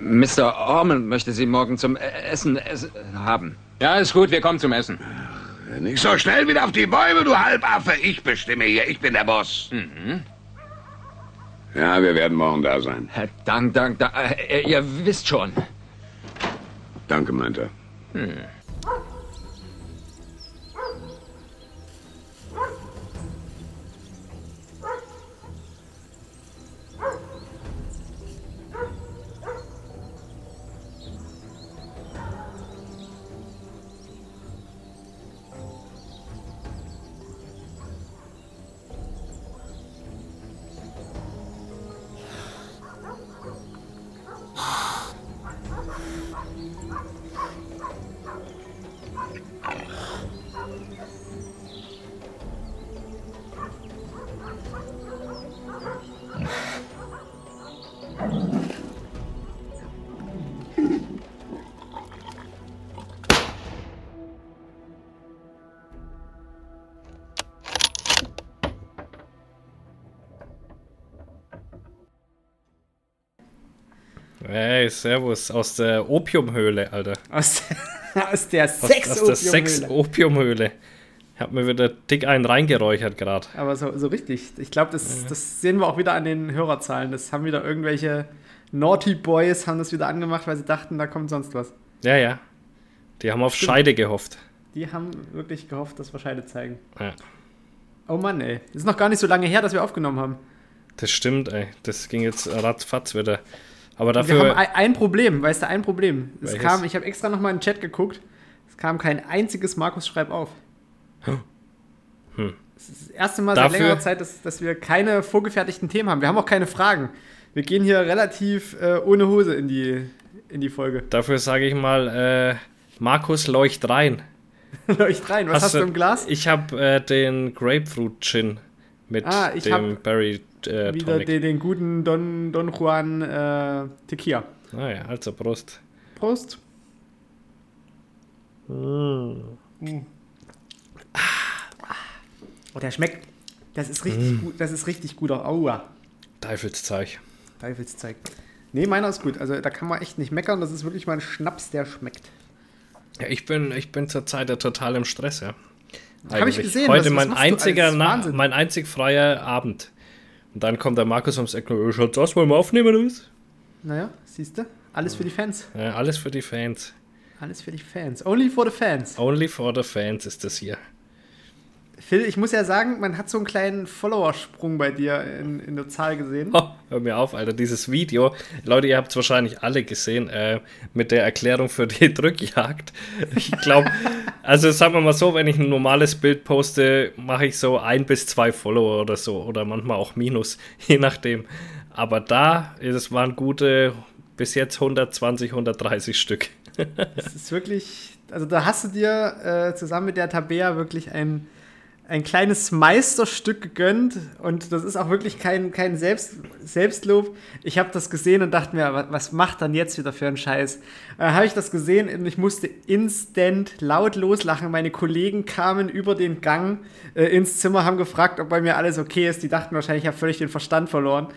Mr. Ormond möchte Sie morgen zum Essen, Essen haben. Ja, ist gut, wir kommen zum Essen. Nicht so schnell wieder auf die Bäume, du Halbaffe. Ich bestimme hier, ich bin der Boss. Mhm. Ja, wir werden morgen da sein. Dank, dank, dank. Äh, ihr wisst schon. Danke, meint er. Hm. Servus. Aus der Opiumhöhle, Alter. Aus, der Sex-Opiumhöhle. Aus, der Sex-Opiumhöhle. Ich hab mir wieder dick einen reingeräuchert gerade. Aber so, so richtig. Ich glaube, das, ja. das sehen wir auch wieder an den Hörerzahlen. Das haben wieder irgendwelche Naughty Boys haben das wieder angemacht, weil sie dachten, da kommt sonst was. Ja, ja. Die haben auf Stimmt. Scheide gehofft. Die haben wirklich gehofft, dass wir Scheide zeigen. Ja. Oh Mann, ey. Das ist noch gar nicht so lange her, dass wir aufgenommen haben. Das stimmt, ey. Das ging jetzt ratzfatz wieder. Aber dafür. Wir haben ein Problem, weißt du, ein Problem. Es kam, ich habe extra nochmal in den Chat geguckt, es kam kein einziges Markus Schreib auf. Hm. Das ist das erste Mal dafür, seit längerer Zeit, dass, dass wir keine vorgefertigten Themen haben. Wir haben auch keine Fragen. Wir gehen hier relativ äh, ohne Hose in die, in die Folge. Dafür sage ich mal, äh, Markus, leucht rein. leucht rein. Was hast, hast du im Glas? Ich habe äh, den Grapefruit Gin mit ah, dem Berry äh, Wieder den, den, guten Don, Don Juan äh, Tequila. Ah ja, also Prost. Prost. Mm. Mm. Oh, der schmeckt. Das ist richtig mm. gut. Das ist richtig gut. Aua. Teufelszeug. Teufelszeug. Nee, meiner ist gut. Also da kann man echt nicht meckern. Das ist wirklich mal ein Schnaps, der schmeckt. Ja, ich bin, ich bin zurzeit ja total im Stress, ja. Habe ich gesehen. Heute was, was mein einziger, mein einzig freier Abend. Und dann kommt der Markus ums Eck, oh, schaut das, wollen wir aufnehmen oder was? Naja, siehst du? Alles für die Fans. Ja, alles für die Fans. Alles für die Fans. Only for the Fans. Only for the Fans ist das hier. Phil, ich muss ja sagen, man hat so einen kleinen Followersprung bei dir in, in der Zahl gesehen. Oh, hör mir auf, Alter, dieses Video. Leute, ihr habt es wahrscheinlich alle gesehen, äh, mit der Erklärung für die Drückjagd. Ich glaube, also sagen wir mal so, wenn ich ein normales Bild poste, mache ich so ein bis zwei Follower oder so. Oder manchmal auch minus, je nachdem. Aber da, es waren gute, bis jetzt 120, 130 Stück. Das ist wirklich, also da hast du dir äh, zusammen mit der Tabea wirklich ein ein kleines Meisterstück gegönnt und das ist auch wirklich kein, kein Selbst, Selbstlob. Ich habe das gesehen und dachte mir, was macht dann jetzt wieder für einen Scheiß? Äh, habe ich das gesehen und ich musste instant laut loslachen. Meine Kollegen kamen über den Gang äh, ins Zimmer, haben gefragt, ob bei mir alles okay ist. Die dachten wahrscheinlich, ich habe völlig den Verstand verloren.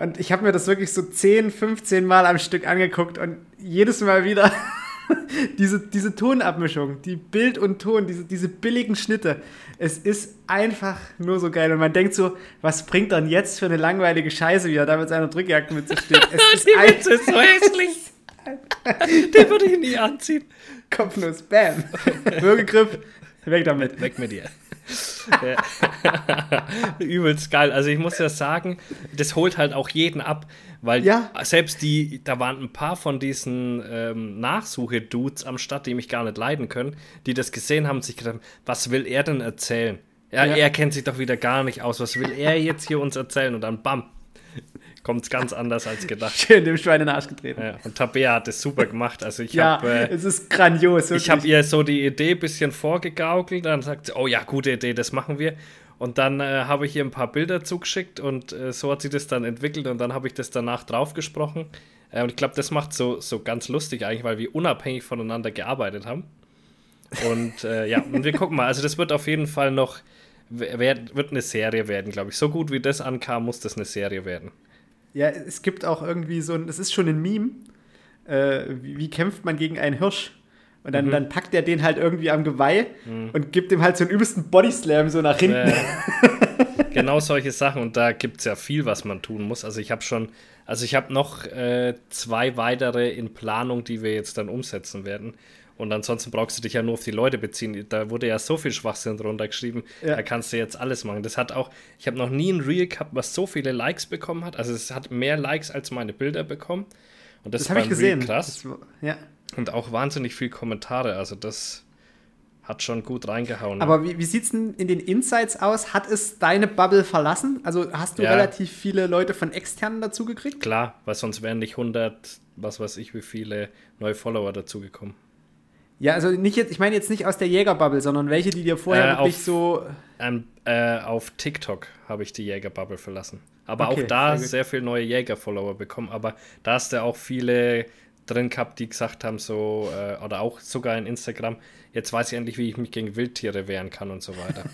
Und ich habe mir das wirklich so 10, 15 Mal am Stück angeguckt und jedes Mal wieder diese, diese Tonabmischung, die Bild und Ton, diese, diese billigen Schnitte. Es ist einfach nur so geil. Und man denkt so, was bringt dann jetzt für eine langweilige Scheiße, wie er da mit seiner Drückjacke mit sich steht. Es ist, ein, ist so hässlich. Den würde ich nie anziehen. Kopfnuss, bam. Würgegriff, weg damit. Weg mit dir. Übelst geil. Also ich muss ja sagen, das holt halt auch jeden ab, weil ja. selbst die, da waren ein paar von diesen ähm, Nachsuche-Dudes am Start, die mich gar nicht leiden können, die das gesehen haben und sich gedacht, was will er denn erzählen? Er, ja. er kennt sich doch wieder gar nicht aus. Was will er jetzt hier uns erzählen? Und dann bam, kommt es ganz anders als gedacht. Schön dem Schwein in den Arsch getreten. Ja, und Tabea hat es super gemacht. Also ich ja, habe. Äh, es ist grandios. Wirklich. Ich habe ihr so die Idee ein bisschen vorgegaukelt. Dann sagt sie, oh ja, gute Idee, das machen wir. Und dann äh, habe ich ihr ein paar Bilder zugeschickt und äh, so hat sie das dann entwickelt und dann habe ich das danach draufgesprochen. Äh, und ich glaube, das macht so, so ganz lustig eigentlich, weil wir unabhängig voneinander gearbeitet haben. Und äh, ja, und wir gucken mal. Also das wird auf jeden Fall noch, wird eine Serie werden, glaube ich. So gut wie das ankam, muss das eine Serie werden. Ja, es gibt auch irgendwie so ein, es ist schon ein Meme. äh, wie, wie, kämpft man gegen einen Hirsch? Und dann, mhm. dann packt er den halt irgendwie am Geweih mhm. und gibt ihm halt so einen übelsten Bodyslam so nach hinten. Äh, genau solche Sachen. Und da gibt es ja viel, was man tun muss. Also ich habe schon, also ich habe noch äh, zwei weitere in Planung, die wir jetzt dann umsetzen werden. Und ansonsten brauchst du dich ja nur auf die Leute beziehen. Da wurde ja so viel Schwachsinn drunter geschrieben. Ja. Da kannst du jetzt alles machen. Das hat auch, ich habe noch nie ein Reel gehabt, was so viele Likes bekommen hat. Also es hat mehr Likes als meine Bilder bekommen. Und das, das habe ich gesehen. krass. Das, ja. Und auch wahnsinnig viele Kommentare. Also das hat schon gut reingehauen. Aber wie, wie sieht es denn in den Insights aus? Hat es deine Bubble verlassen? Also hast du ja. relativ viele Leute von externen dazugekriegt? Klar, weil sonst wären nicht 100, was weiß ich, wie viele neue Follower dazugekommen. Ja, also nicht jetzt, ich meine jetzt nicht aus der Jägerbubble, sondern welche, die dir vorher äh, wirklich auf, so. Ähm, äh, auf TikTok habe ich die Jägerbubble verlassen. Aber okay, auch da sehr, sehr viel neue Jäger-Follower bekommen. Aber da hast du auch viele drin gehabt, die gesagt haben, so, äh, oder auch sogar in Instagram, jetzt weiß ich endlich, wie ich mich gegen Wildtiere wehren kann und so weiter.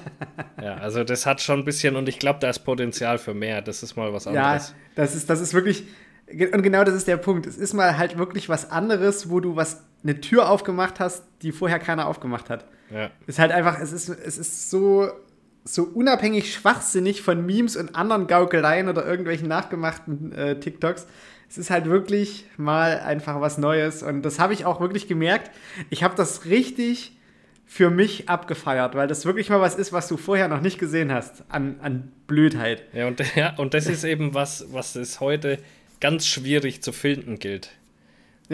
ja, also das hat schon ein bisschen, und ich glaube, da ist Potenzial für mehr. Das ist mal was anderes. Ja, das ist, das ist wirklich, und genau das ist der Punkt. Es ist mal halt wirklich was anderes, wo du was, eine Tür aufgemacht hast, die vorher keiner aufgemacht hat. Ja. Ist halt einfach, es ist, es ist so, so unabhängig schwachsinnig von Memes und anderen Gaukeleien oder irgendwelchen nachgemachten äh, TikToks. Es ist halt wirklich mal einfach was Neues. Und das habe ich auch wirklich gemerkt. Ich habe das richtig für mich abgefeiert, weil das wirklich mal was ist, was du vorher noch nicht gesehen hast an, an Blödheit. Ja und, ja, und das ist eben was, was es heute ganz schwierig zu finden gilt.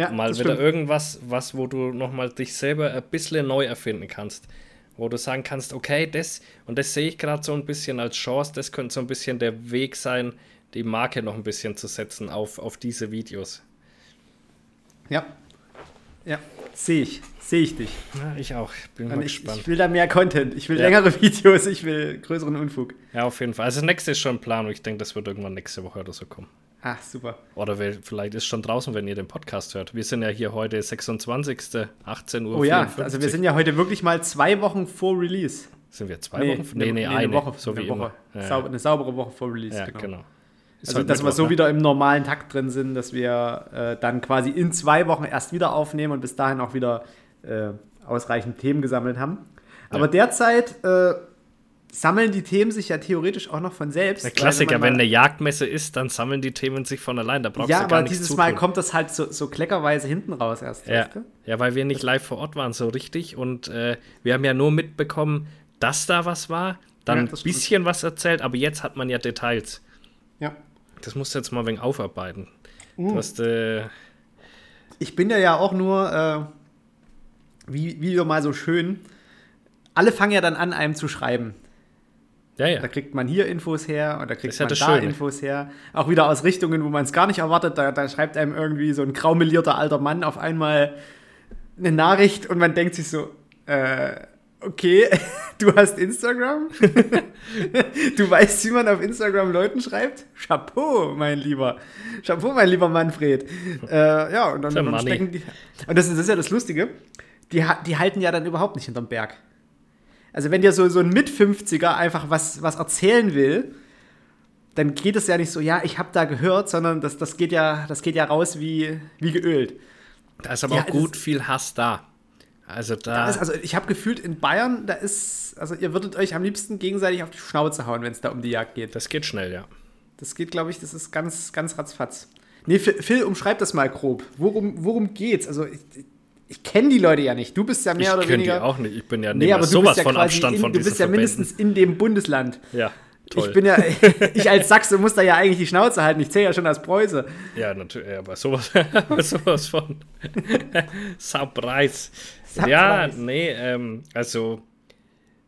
Ja, mal wieder stimmt. irgendwas, was, wo du nochmal dich selber ein bisschen neu erfinden kannst. Wo du sagen kannst, okay, das, und das sehe ich gerade so ein bisschen als Chance, das könnte so ein bisschen der Weg sein, die Marke noch ein bisschen zu setzen auf, auf diese Videos. Ja. Ja, sehe ich. Sehe ich dich. Ja, ich auch. Bin mal ich, gespannt. Ich will da mehr Content. Ich will ja. längere Videos. Ich will größeren Unfug. Ja, auf jeden Fall. Also, das nächste ist schon ein Plan und ich denke, das wird irgendwann nächste Woche oder so kommen. Ach, super. Oder vielleicht ist schon draußen, wenn ihr den Podcast hört. Wir sind ja hier heute 26. 18 Uhr. Oh ja, 54. also wir sind ja heute wirklich mal zwei Wochen vor Release. Sind wir zwei nee, Wochen? Nee, nee, nee, eine, eine Woche. So eine wie Woche. immer. Ja. Eine saubere Woche vor Release, ja, genau. genau. also, halt dass Mittwoch, wir so ne? wieder im normalen Takt drin sind, dass wir äh, dann quasi in zwei Wochen erst wieder aufnehmen und bis dahin auch wieder äh, ausreichend Themen gesammelt haben. Aber ja. derzeit äh, sammeln die Themen sich ja theoretisch auch noch von selbst. Der Klassiker, wenn, wenn, eine Jagdmesse ist, dann sammeln die Themen sich von allein. Da brauchst ja, du gar nichts Ja, aber dieses Mal kommt das halt so, so kleckerweise hinten raus erst. Ja. ja, weil wir nicht live vor Ort waren so richtig und äh, wir haben ja nur mitbekommen, dass da was war, dann ja, ein bisschen was erzählt, aber jetzt hat man ja Details. Ja. Das musst du jetzt mal wegen aufarbeiten. Uh. Du hast, äh, ich bin ja ja auch nur, äh, wie, wie mal so schön, alle fangen ja dann an, einem zu schreiben. Ja, ja. Da kriegt man hier Infos her und da kriegt man da Schöne. Infos her. Auch wieder aus Richtungen, wo man es gar nicht erwartet. Da, da, schreibt einem irgendwie so ein graumelierter alter Mann auf einmal eine Nachricht und man denkt sich so, äh, okay, du hast Instagram? du weißt, wie man auf Instagram Leuten schreibt? Chapeau, mein Lieber. Chapeau, mein lieber Manfred. Äh, ja, und dann, dann stecken die. Und das ist, das ist ja das Lustige. Die, die halten ja dann überhaupt nicht hinterm Berg. Also wenn dir so, so ein Mit-50er einfach was, was erzählen will, dann geht es ja nicht so, ja, ich habe da gehört, sondern das, das, geht ja, das geht ja raus wie, wie geölt. Da ist aber ja, auch gut viel Hass da. Also da. da ist, also ich habe gefühlt in Bayern, da ist, also ihr würdet euch am liebsten gegenseitig auf die Schnauze hauen, wenn es da um die Jagd geht. Das geht schnell, ja. Das geht, glaube ich, das ist ganz, ganz ratzfatz. Nee, Phil, umschreib das mal grob. Worum, worum geht's? Also ich, ich kenne die Leute ja nicht. Du bist ja mehr ich oder weniger. Die auch nicht. Ich bin ja nee, aber sowas ja von Abstand in, von Du bist ja Verbänden. mindestens in dem Bundesland. Ja. Toll. Ich bin ja, ich als Sachse muss da ja eigentlich die Schnauze halten. Ich zähle ja schon als Preuße. Ja, natürlich, aber sowas, sowas von Surprise. Ja, nee, ähm, also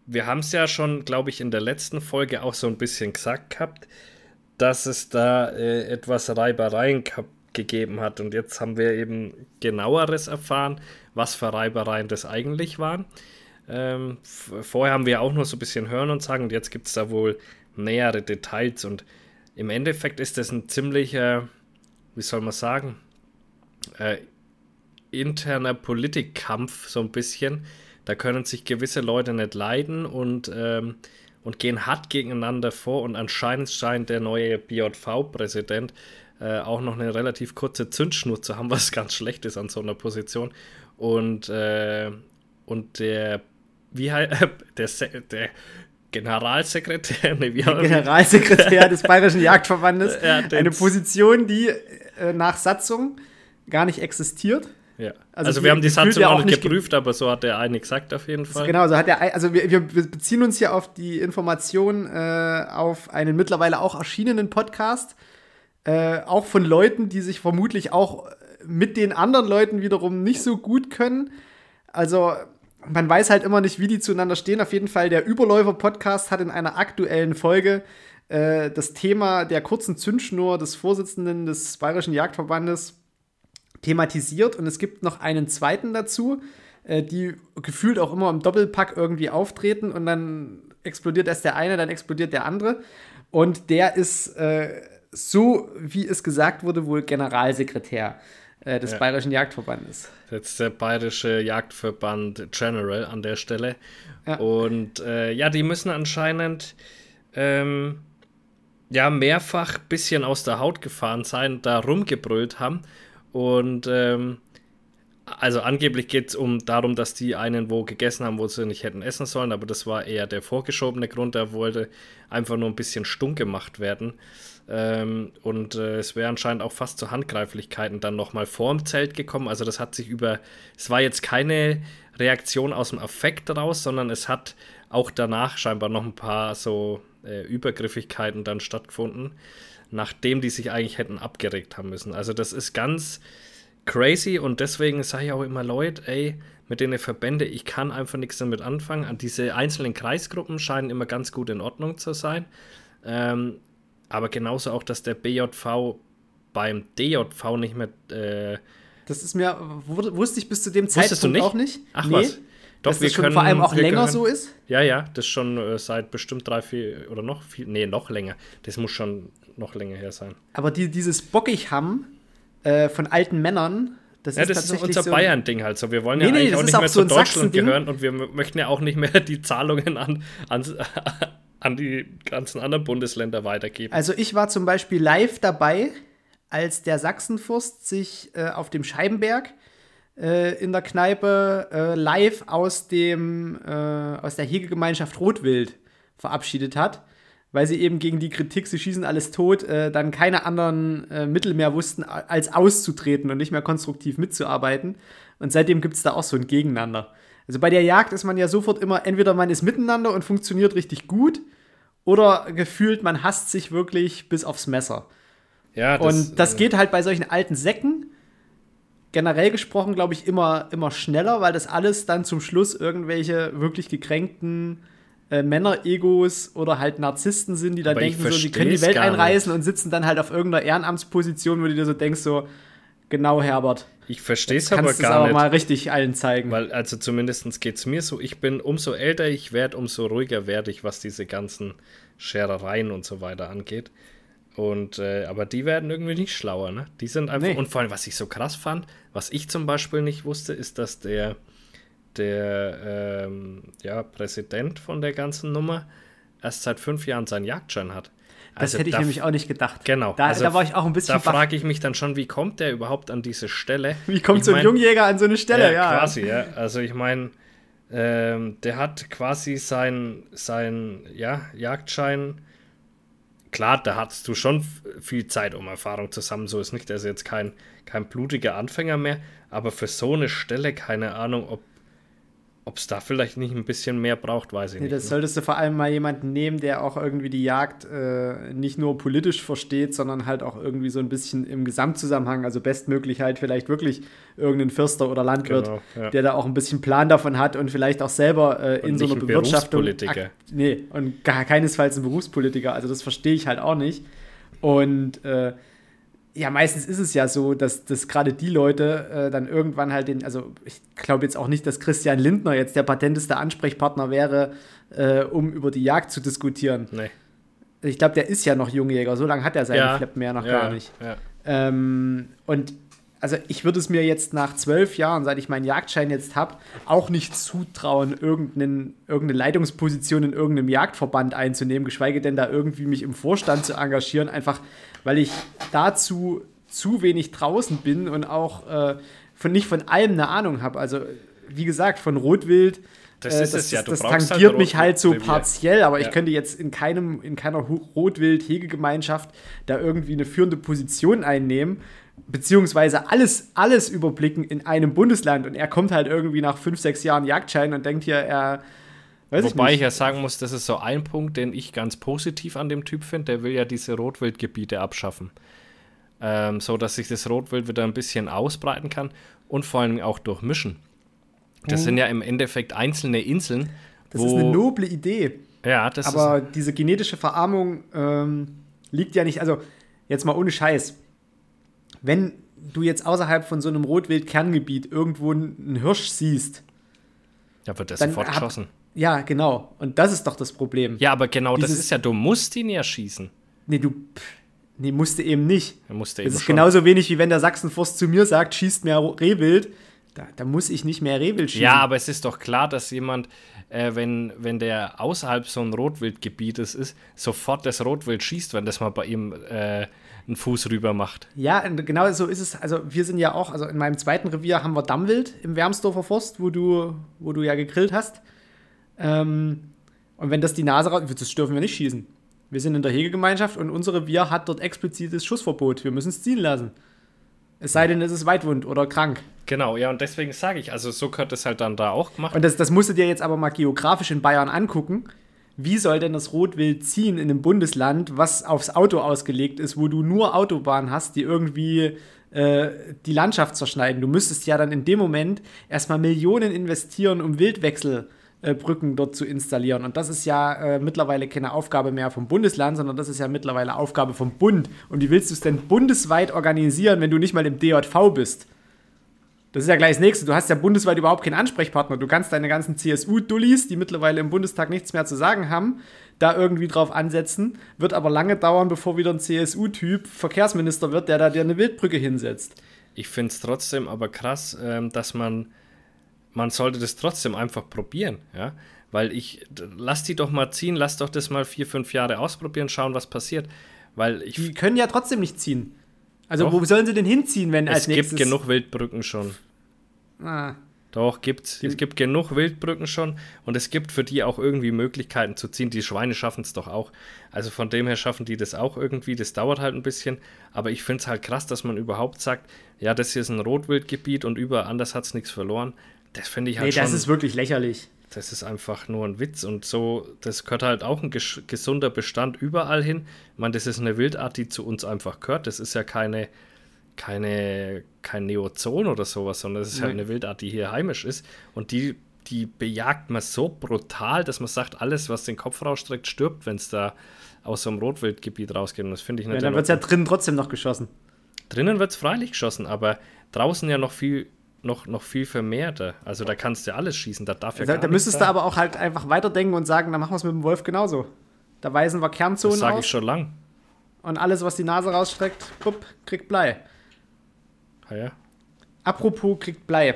wir haben es ja schon, glaube ich, in der letzten Folge auch so ein bisschen gesagt gehabt, dass es da äh, etwas Reibereien gehabt gegeben hat. Und jetzt haben wir eben genaueres erfahren, was für Reibereien das eigentlich waren. Ähm, vorher haben wir auch nur so ein bisschen hören und sagen, und jetzt gibt es da wohl nähere Details. Und im Endeffekt ist das ein ziemlicher, wie soll man sagen, äh, interner Politikkampf so ein bisschen. Da können sich gewisse Leute nicht leiden und, ähm, und gehen hart gegeneinander vor. Und anscheinend scheint der neue BJV-Präsident äh, auch noch eine relativ kurze Zündschnur zu haben, was ganz schlecht ist an so einer Position. Und, äh, und der, wie heißt, der, der Generalsekretär, nee, wie Generalsekretär des Bayerischen Jagdverbandes, ja, eine Position, die äh, nach Satzung gar nicht existiert. Ja. Also, also wir haben die Satzung auch nicht geprüft, aber so hat der eine gesagt auf jeden Fall. Genau, so hat der also wir, wir beziehen uns hier auf die Information äh, auf einen mittlerweile auch erschienenen Podcast, äh, auch von Leuten, die sich vermutlich auch mit den anderen Leuten wiederum nicht so gut können. Also man weiß halt immer nicht, wie die zueinander stehen. Auf jeden Fall, der Überläufer-Podcast hat in einer aktuellen Folge äh, das Thema der kurzen Zündschnur des Vorsitzenden des Bayerischen Jagdverbandes thematisiert. Und es gibt noch einen zweiten dazu, äh, die gefühlt auch immer im Doppelpack irgendwie auftreten und dann explodiert erst der eine, dann explodiert der andere. Und der ist, äh, so wie es gesagt wurde, wohl Generalsekretär äh, des ja. Bayerischen Jagdverbandes. Jetzt der Bayerische Jagdverband General an der Stelle. Ja. Und äh, ja, die müssen anscheinend ähm, ja mehrfach ein bisschen aus der Haut gefahren sein, da rumgebrüllt haben. Und ähm, also angeblich geht es um darum, dass die einen wo gegessen haben, wo sie nicht hätten essen sollen, aber das war eher der vorgeschobene Grund, der wollte einfach nur ein bisschen stumm gemacht werden. Ähm, und äh, es wäre anscheinend auch fast zu Handgreiflichkeiten dann nochmal vorm Zelt gekommen. Also das hat sich über, es war jetzt keine Reaktion aus dem Affekt raus, sondern es hat auch danach scheinbar noch ein paar so äh, Übergriffigkeiten dann stattgefunden, nachdem die sich eigentlich hätten abgeregt haben müssen. Also das ist ganz crazy und deswegen sage ich auch immer, Leute, ey, mit den Verbände, ich kann einfach nichts damit anfangen. Diese einzelnen Kreisgruppen scheinen immer ganz gut in Ordnung zu sein. Ähm, aber genauso auch, dass der BJV beim DJV nicht mehr. Äh, das ist mir, wusste ich bis zu dem Zeitpunkt nicht? auch nicht. Ach nee. was. Doch, dass wir das schon können, vor allem auch länger können, so ist? Ja, ja, das schon äh, seit bestimmt drei, vier oder noch viel, nee, noch länger. Das muss schon noch länger her sein. Aber die, dieses Bockig haben äh, von alten Männern, das ja, ist das ist unser so Bayern-Ding halt so. Wir wollen ja nee, eigentlich auch nicht mehr zu Deutschland gehören und wir möchten ja auch nicht mehr die Zahlungen an, an, an die ganzen anderen Bundesländer weitergeben. Also ich war zum Beispiel live dabei, als der Sachsenfürst sich äh, auf dem Scheibenberg äh, in der Kneipe äh, live aus, dem, äh, aus der Hegegemeinschaft Rotwild verabschiedet hat, weil sie eben gegen die Kritik, sie schießen alles tot, äh, dann keine anderen äh, Mittel mehr wussten, als auszutreten und nicht mehr konstruktiv mitzuarbeiten. Und seitdem gibt es da auch so ein Gegeneinander. Also bei der Jagd ist man ja sofort immer, entweder man ist miteinander und funktioniert richtig gut, oder gefühlt, man hasst sich wirklich bis aufs Messer. Ja, das, und das äh, geht halt bei solchen alten Säcken generell gesprochen, glaube ich, immer, immer schneller, weil das alles dann zum Schluss irgendwelche wirklich gekränkten äh, Männer-Egos oder halt Narzissten sind, die da denken, so, sie können die Welt einreißen und sitzen dann halt auf irgendeiner Ehrenamtsposition, wo du dir so denkst, so, genau, Herbert. Ich verstehe es aber gar aber nicht. mal richtig allen zeigen. Weil, also zumindest geht es mir so, ich bin, umso älter ich werde, umso ruhiger werde ich, was diese ganzen Scherereien und so weiter angeht. Und, äh, aber die werden irgendwie nicht schlauer, ne? Die sind einfach, nee. und vor allem, was ich so krass fand, was ich zum Beispiel nicht wusste, ist, dass der, der, ähm, ja, Präsident von der ganzen Nummer erst seit fünf Jahren seinen Jagdschein hat. Das also hätte ich nämlich auch nicht gedacht. Genau. Da, also da war ich auch ein bisschen. Da frage ich mich dann schon, wie kommt der überhaupt an diese Stelle? Wie kommt ich so ein mein, Jungjäger an so eine Stelle? Ja, ja. quasi, ja. Also ich meine, ähm, der hat quasi sein, sein ja, Jagdschein. Klar, da hattest du schon viel Zeit, um Erfahrung zu sammeln. So ist nicht, er ist jetzt kein, kein blutiger Anfänger mehr. Aber für so eine Stelle, keine Ahnung, ob ob es da vielleicht nicht ein bisschen mehr braucht, weiß ich nee, nicht. Das ne? solltest du vor allem mal jemanden nehmen, der auch irgendwie die Jagd äh, nicht nur politisch versteht, sondern halt auch irgendwie so ein bisschen im Gesamtzusammenhang, also bestmöglich halt vielleicht wirklich irgendein Förster oder Landwirt, genau, ja. der da auch ein bisschen Plan davon hat und vielleicht auch selber äh, in so einer ein Bewirtschaftung. Berufspolitiker. Nee, und gar keinesfalls ein Berufspolitiker. Also das verstehe ich halt auch nicht. Und äh, ja, meistens ist es ja so, dass, dass gerade die Leute äh, dann irgendwann halt den, also ich glaube jetzt auch nicht, dass Christian Lindner jetzt der patenteste Ansprechpartner wäre, äh, um über die Jagd zu diskutieren. Nee. Ich glaube, der ist ja noch Jungjäger, so lange hat er seinen ja. Flepp mehr noch ja, gar nicht. Ja. Ähm, und also ich würde es mir jetzt nach zwölf Jahren, seit ich meinen Jagdschein jetzt habe, auch nicht zutrauen, irgendeine Leitungsposition in irgendeinem Jagdverband einzunehmen, geschweige denn da irgendwie mich im Vorstand zu engagieren, einfach weil ich dazu zu wenig draußen bin und auch äh, von nicht von allem eine Ahnung habe. Also, wie gesagt, von Rotwild. Das ist es ja. Das, Du das brauchst tangiert halt mich halt so partiell, aber Ja. ich könnte jetzt in keinem, in keiner Rotwild-Hegegemeinschaft da irgendwie eine führende Position einnehmen, beziehungsweise alles, alles überblicken in einem Bundesland. Und er kommt halt irgendwie nach fünf, sechs Jahren Jagdschein und denkt hier, er. Weiß Wobei ich ich ja sagen muss, das ist so ein Punkt, den ich ganz positiv an dem Typ finde. Der will ja diese Rotwildgebiete abschaffen. Ähm, so dass sich das Rotwild wieder ein bisschen ausbreiten kann und vor allem auch durchmischen. Das sind ja im Endeffekt einzelne Inseln, Mhm. das wo. ist eine noble Idee. ja, das Aber ist. diese genetische Verarmung ähm, liegt ja nicht, also jetzt mal ohne Scheiß. Wenn du jetzt außerhalb von so einem Rotwild-Kerngebiet irgendwo einen Hirsch siehst, Da wird das dann sofort geschossen. Ja, genau. Und das ist doch das Problem. Ja, aber genau das Dieses- ist ja, du musst ihn ja schießen. Nee, du. Nee, musste eben nicht. Er musste Das eben ist schon. genauso wenig, wie wenn der Sachsenforst zu mir sagt, schießt mehr Rehwild. Da, da muss ich nicht mehr Rehwild schießen. Ja, aber es ist doch klar, dass jemand, äh, wenn, wenn der außerhalb so ein Rotwildgebietes ist, sofort das Rotwild schießt, wenn das mal bei ihm äh, einen Fuß rüber macht. Ja, genau so ist es. Also wir sind ja auch, also in meinem zweiten Revier haben wir Dammwild im Wermsdorfer Forst, wo du, wo du ja gegrillt hast. Ähm, und wenn das die Nase raus, das dürfen wir nicht schießen. Wir sind in der Hegegemeinschaft und unser Revier hat dort explizites Schussverbot. Wir müssen es ziehen lassen. Es sei denn, es ist weitwund oder krank. Genau, ja, und deswegen sage ich, also so gehört es halt dann da auch gemacht. Und das, das musst du dir jetzt aber mal geografisch in Bayern angucken. Wie soll denn das Rotwild ziehen in einem Bundesland, was aufs Auto ausgelegt ist, wo du nur Autobahnen hast, die irgendwie äh, die Landschaft zerschneiden? Du müsstest ja dann in dem Moment erstmal Millionen investieren, um Wildwechselbrücken dort zu installieren. Und das ist ja äh, mittlerweile keine Aufgabe mehr vom Bundesland, sondern das ist ja mittlerweile Aufgabe vom Bund. Und wie willst du es denn bundesweit organisieren, wenn du nicht mal im DJV bist? Das ist ja gleich das Nächste. Du hast ja bundesweit überhaupt keinen Ansprechpartner. Du kannst deine ganzen CSU-Dullis, die mittlerweile im Bundestag nichts mehr zu sagen haben, da irgendwie drauf ansetzen. Wird aber lange dauern, bevor wieder ein CSU-Typ Verkehrsminister wird, der da dir eine Wildbrücke hinsetzt. Ich finde es trotzdem aber krass, ähm, dass man, man sollte das trotzdem einfach probieren, ja. Weil ich, lass die doch mal ziehen, lass doch das mal vier, fünf Jahre ausprobieren, schauen, was passiert. Weil ich, Die können ja trotzdem nicht ziehen. Also, Doch. wo sollen sie denn hinziehen, wenn als es nächstes. gibt genug Wildbrücken schon. Ah, Doch, gibt's. Es gibt genug Wildbrücken schon und es gibt für die auch irgendwie Möglichkeiten zu ziehen. Die Schweine schaffen es doch auch. Also von dem her schaffen die das auch irgendwie. Das dauert halt ein bisschen. Aber ich finde es halt krass, dass man überhaupt sagt, ja, das hier ist ein Rotwildgebiet und überall anders hat es nichts verloren. Das finde ich halt nee, schon. das ist wirklich lächerlich. das ist einfach nur ein Witz. Und so, das gehört halt auch ein ges gesunder Bestand überall hin. Ich meine, das ist eine Wildart, die zu uns einfach gehört. Das ist ja keine, keine, kein Neozon oder sowas, sondern das ist halt Nee. eine Wildart, die hier heimisch ist. Und die, die bejagt man so brutal, dass man sagt, alles, was den Kopf rausstreckt, stirbt, wenn es da aus so einem Rotwildgebiet rausgeht. Und das finde ich Ja, nicht dann wird es ja drinnen trotzdem noch geschossen. Drinnen wird es freilich geschossen, aber draußen ja noch viel, noch, noch viel vermehrter. Also da kannst du ja alles schießen, da darf ja Da, gar da müsstest du sein. aber auch halt einfach weiterdenken und sagen, dann machen wir es mit dem Wolf genauso. Da weisen wir Das Kernzonen sage aus ich schon lang. und alles, was die Nase rausstreckt, bupp, kriegt Blei. Ja, ja. Apropos kriegt Blei.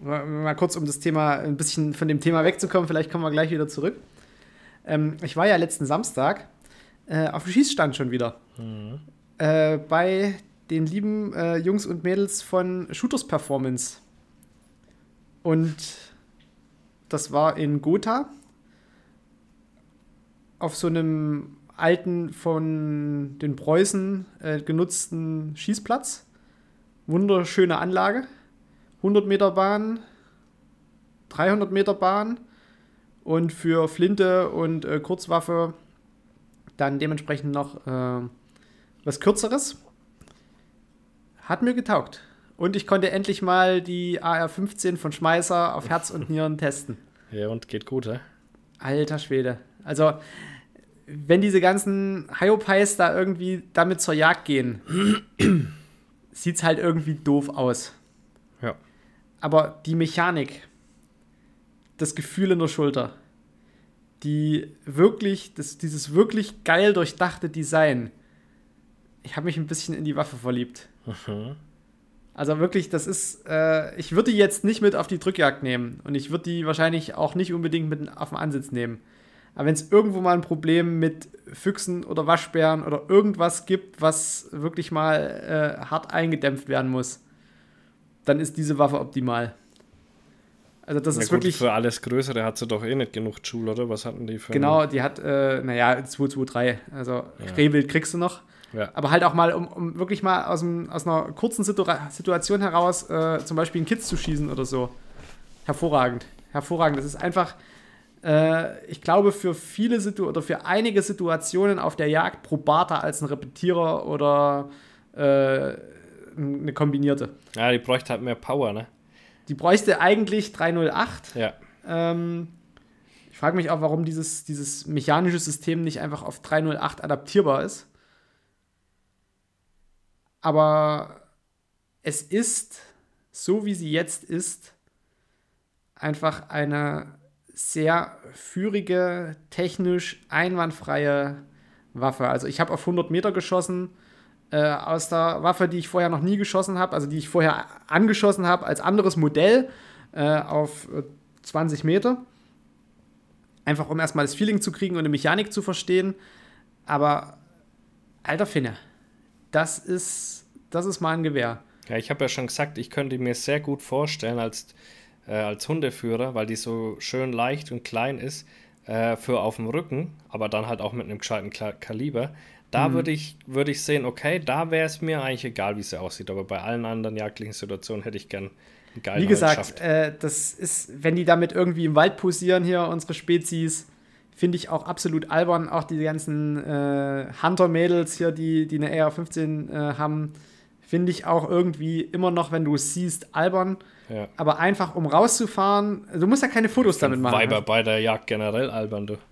Mal kurz, um das Thema, ein bisschen von dem Thema wegzukommen, vielleicht kommen wir gleich wieder zurück. Ähm, ich war ja letzten Samstag äh, auf dem Schießstand schon wieder. Äh, bei den lieben äh, Jungs und Mädels von Shooters Performance. Und das war in Gotha. Auf so einem alten, von den Preußen äh, genutzten Schießplatz. Wunderschöne Anlage. 100 Meter Bahn, 300 Meter Bahn und für Flinte und äh, Kurzwaffe dann dementsprechend noch äh, was Kürzeres. Hat mir getaugt. Und ich konnte endlich mal die AR-15 von Schmeißer auf Herz und Nieren testen. Ja, und geht gut, hä? Alter Schwede. Also, wenn diese ganzen Hyopies da irgendwie damit zur Jagd gehen, sieht's halt irgendwie doof aus. Ja. Aber die Mechanik, das Gefühl in der Schulter, die wirklich, das, dieses wirklich geil durchdachte Design, ich habe mich ein bisschen in die Waffe verliebt. Mhm. Also wirklich, das ist, äh, ich würde die jetzt nicht mit auf die Drückjagd nehmen und ich würde die wahrscheinlich auch nicht unbedingt mit auf den Ansitz nehmen. Aber wenn es irgendwo mal ein Problem mit Füchsen oder Waschbären oder irgendwas gibt, was wirklich mal äh, hart eingedämpft werden muss, dann ist diese Waffe optimal. Also das Na ist gut, wirklich. Für alles Größere hat sie doch eh nicht genug Joule, oder? Was hatten die für Genau, die hat, äh, naja, 223. Also Rehwild kriegst du noch. Ja. Aber halt auch mal, um, um wirklich mal aus, dem, aus einer kurzen Situa Situation heraus äh, zum Beispiel einen Kids zu schießen oder so. Hervorragend. Hervorragend. Das ist einfach, äh, ich glaube, für viele Situ oder für einige Situationen auf der Jagd probater als ein Repetierer oder äh, eine kombinierte. Ja, die bräuchte halt mehr Power, ne? Die bräuchte eigentlich 308. Ja. Ähm, ich frage mich auch, warum dieses, dieses mechanische System nicht einfach auf 308 adaptierbar ist. Aber es ist, so wie sie jetzt ist, einfach eine sehr führige, technisch einwandfreie Waffe. Also ich habe auf 100 Meter geschossen äh, aus der Waffe, die ich vorher noch nie geschossen habe, also die ich vorher angeschossen habe als anderes Modell äh, auf äh, 20 Meter. Einfach um erstmal das Feeling zu kriegen und die Mechanik zu verstehen. Aber alter Finne, das ist, das ist mal ein Gewehr. Ja, ich habe ja schon gesagt, ich könnte mir sehr gut vorstellen als, äh, als Hundeführer, weil die so schön leicht und klein ist, äh, für auf dem Rücken, aber dann halt auch mit einem gescheiten Kaliber. Da würde ich, würd ich sehen, okay, da wäre es mir eigentlich egal, wie sie aussieht, aber bei allen anderen jagdlichen Situationen hätte ich gern einen geilen Wie gesagt, äh, das ist, wenn die damit irgendwie im Wald posieren hier, unsere Spezies, finde ich auch absolut albern. Auch die ganzen äh, Hunter-Mädels hier, die, die eine AR-15 äh, haben, finde ich auch irgendwie immer noch, wenn du es siehst, albern. Ja. Aber einfach, um rauszufahren, du musst ja keine Fotos damit machen. Weiber bei der Jagd generell albern, du.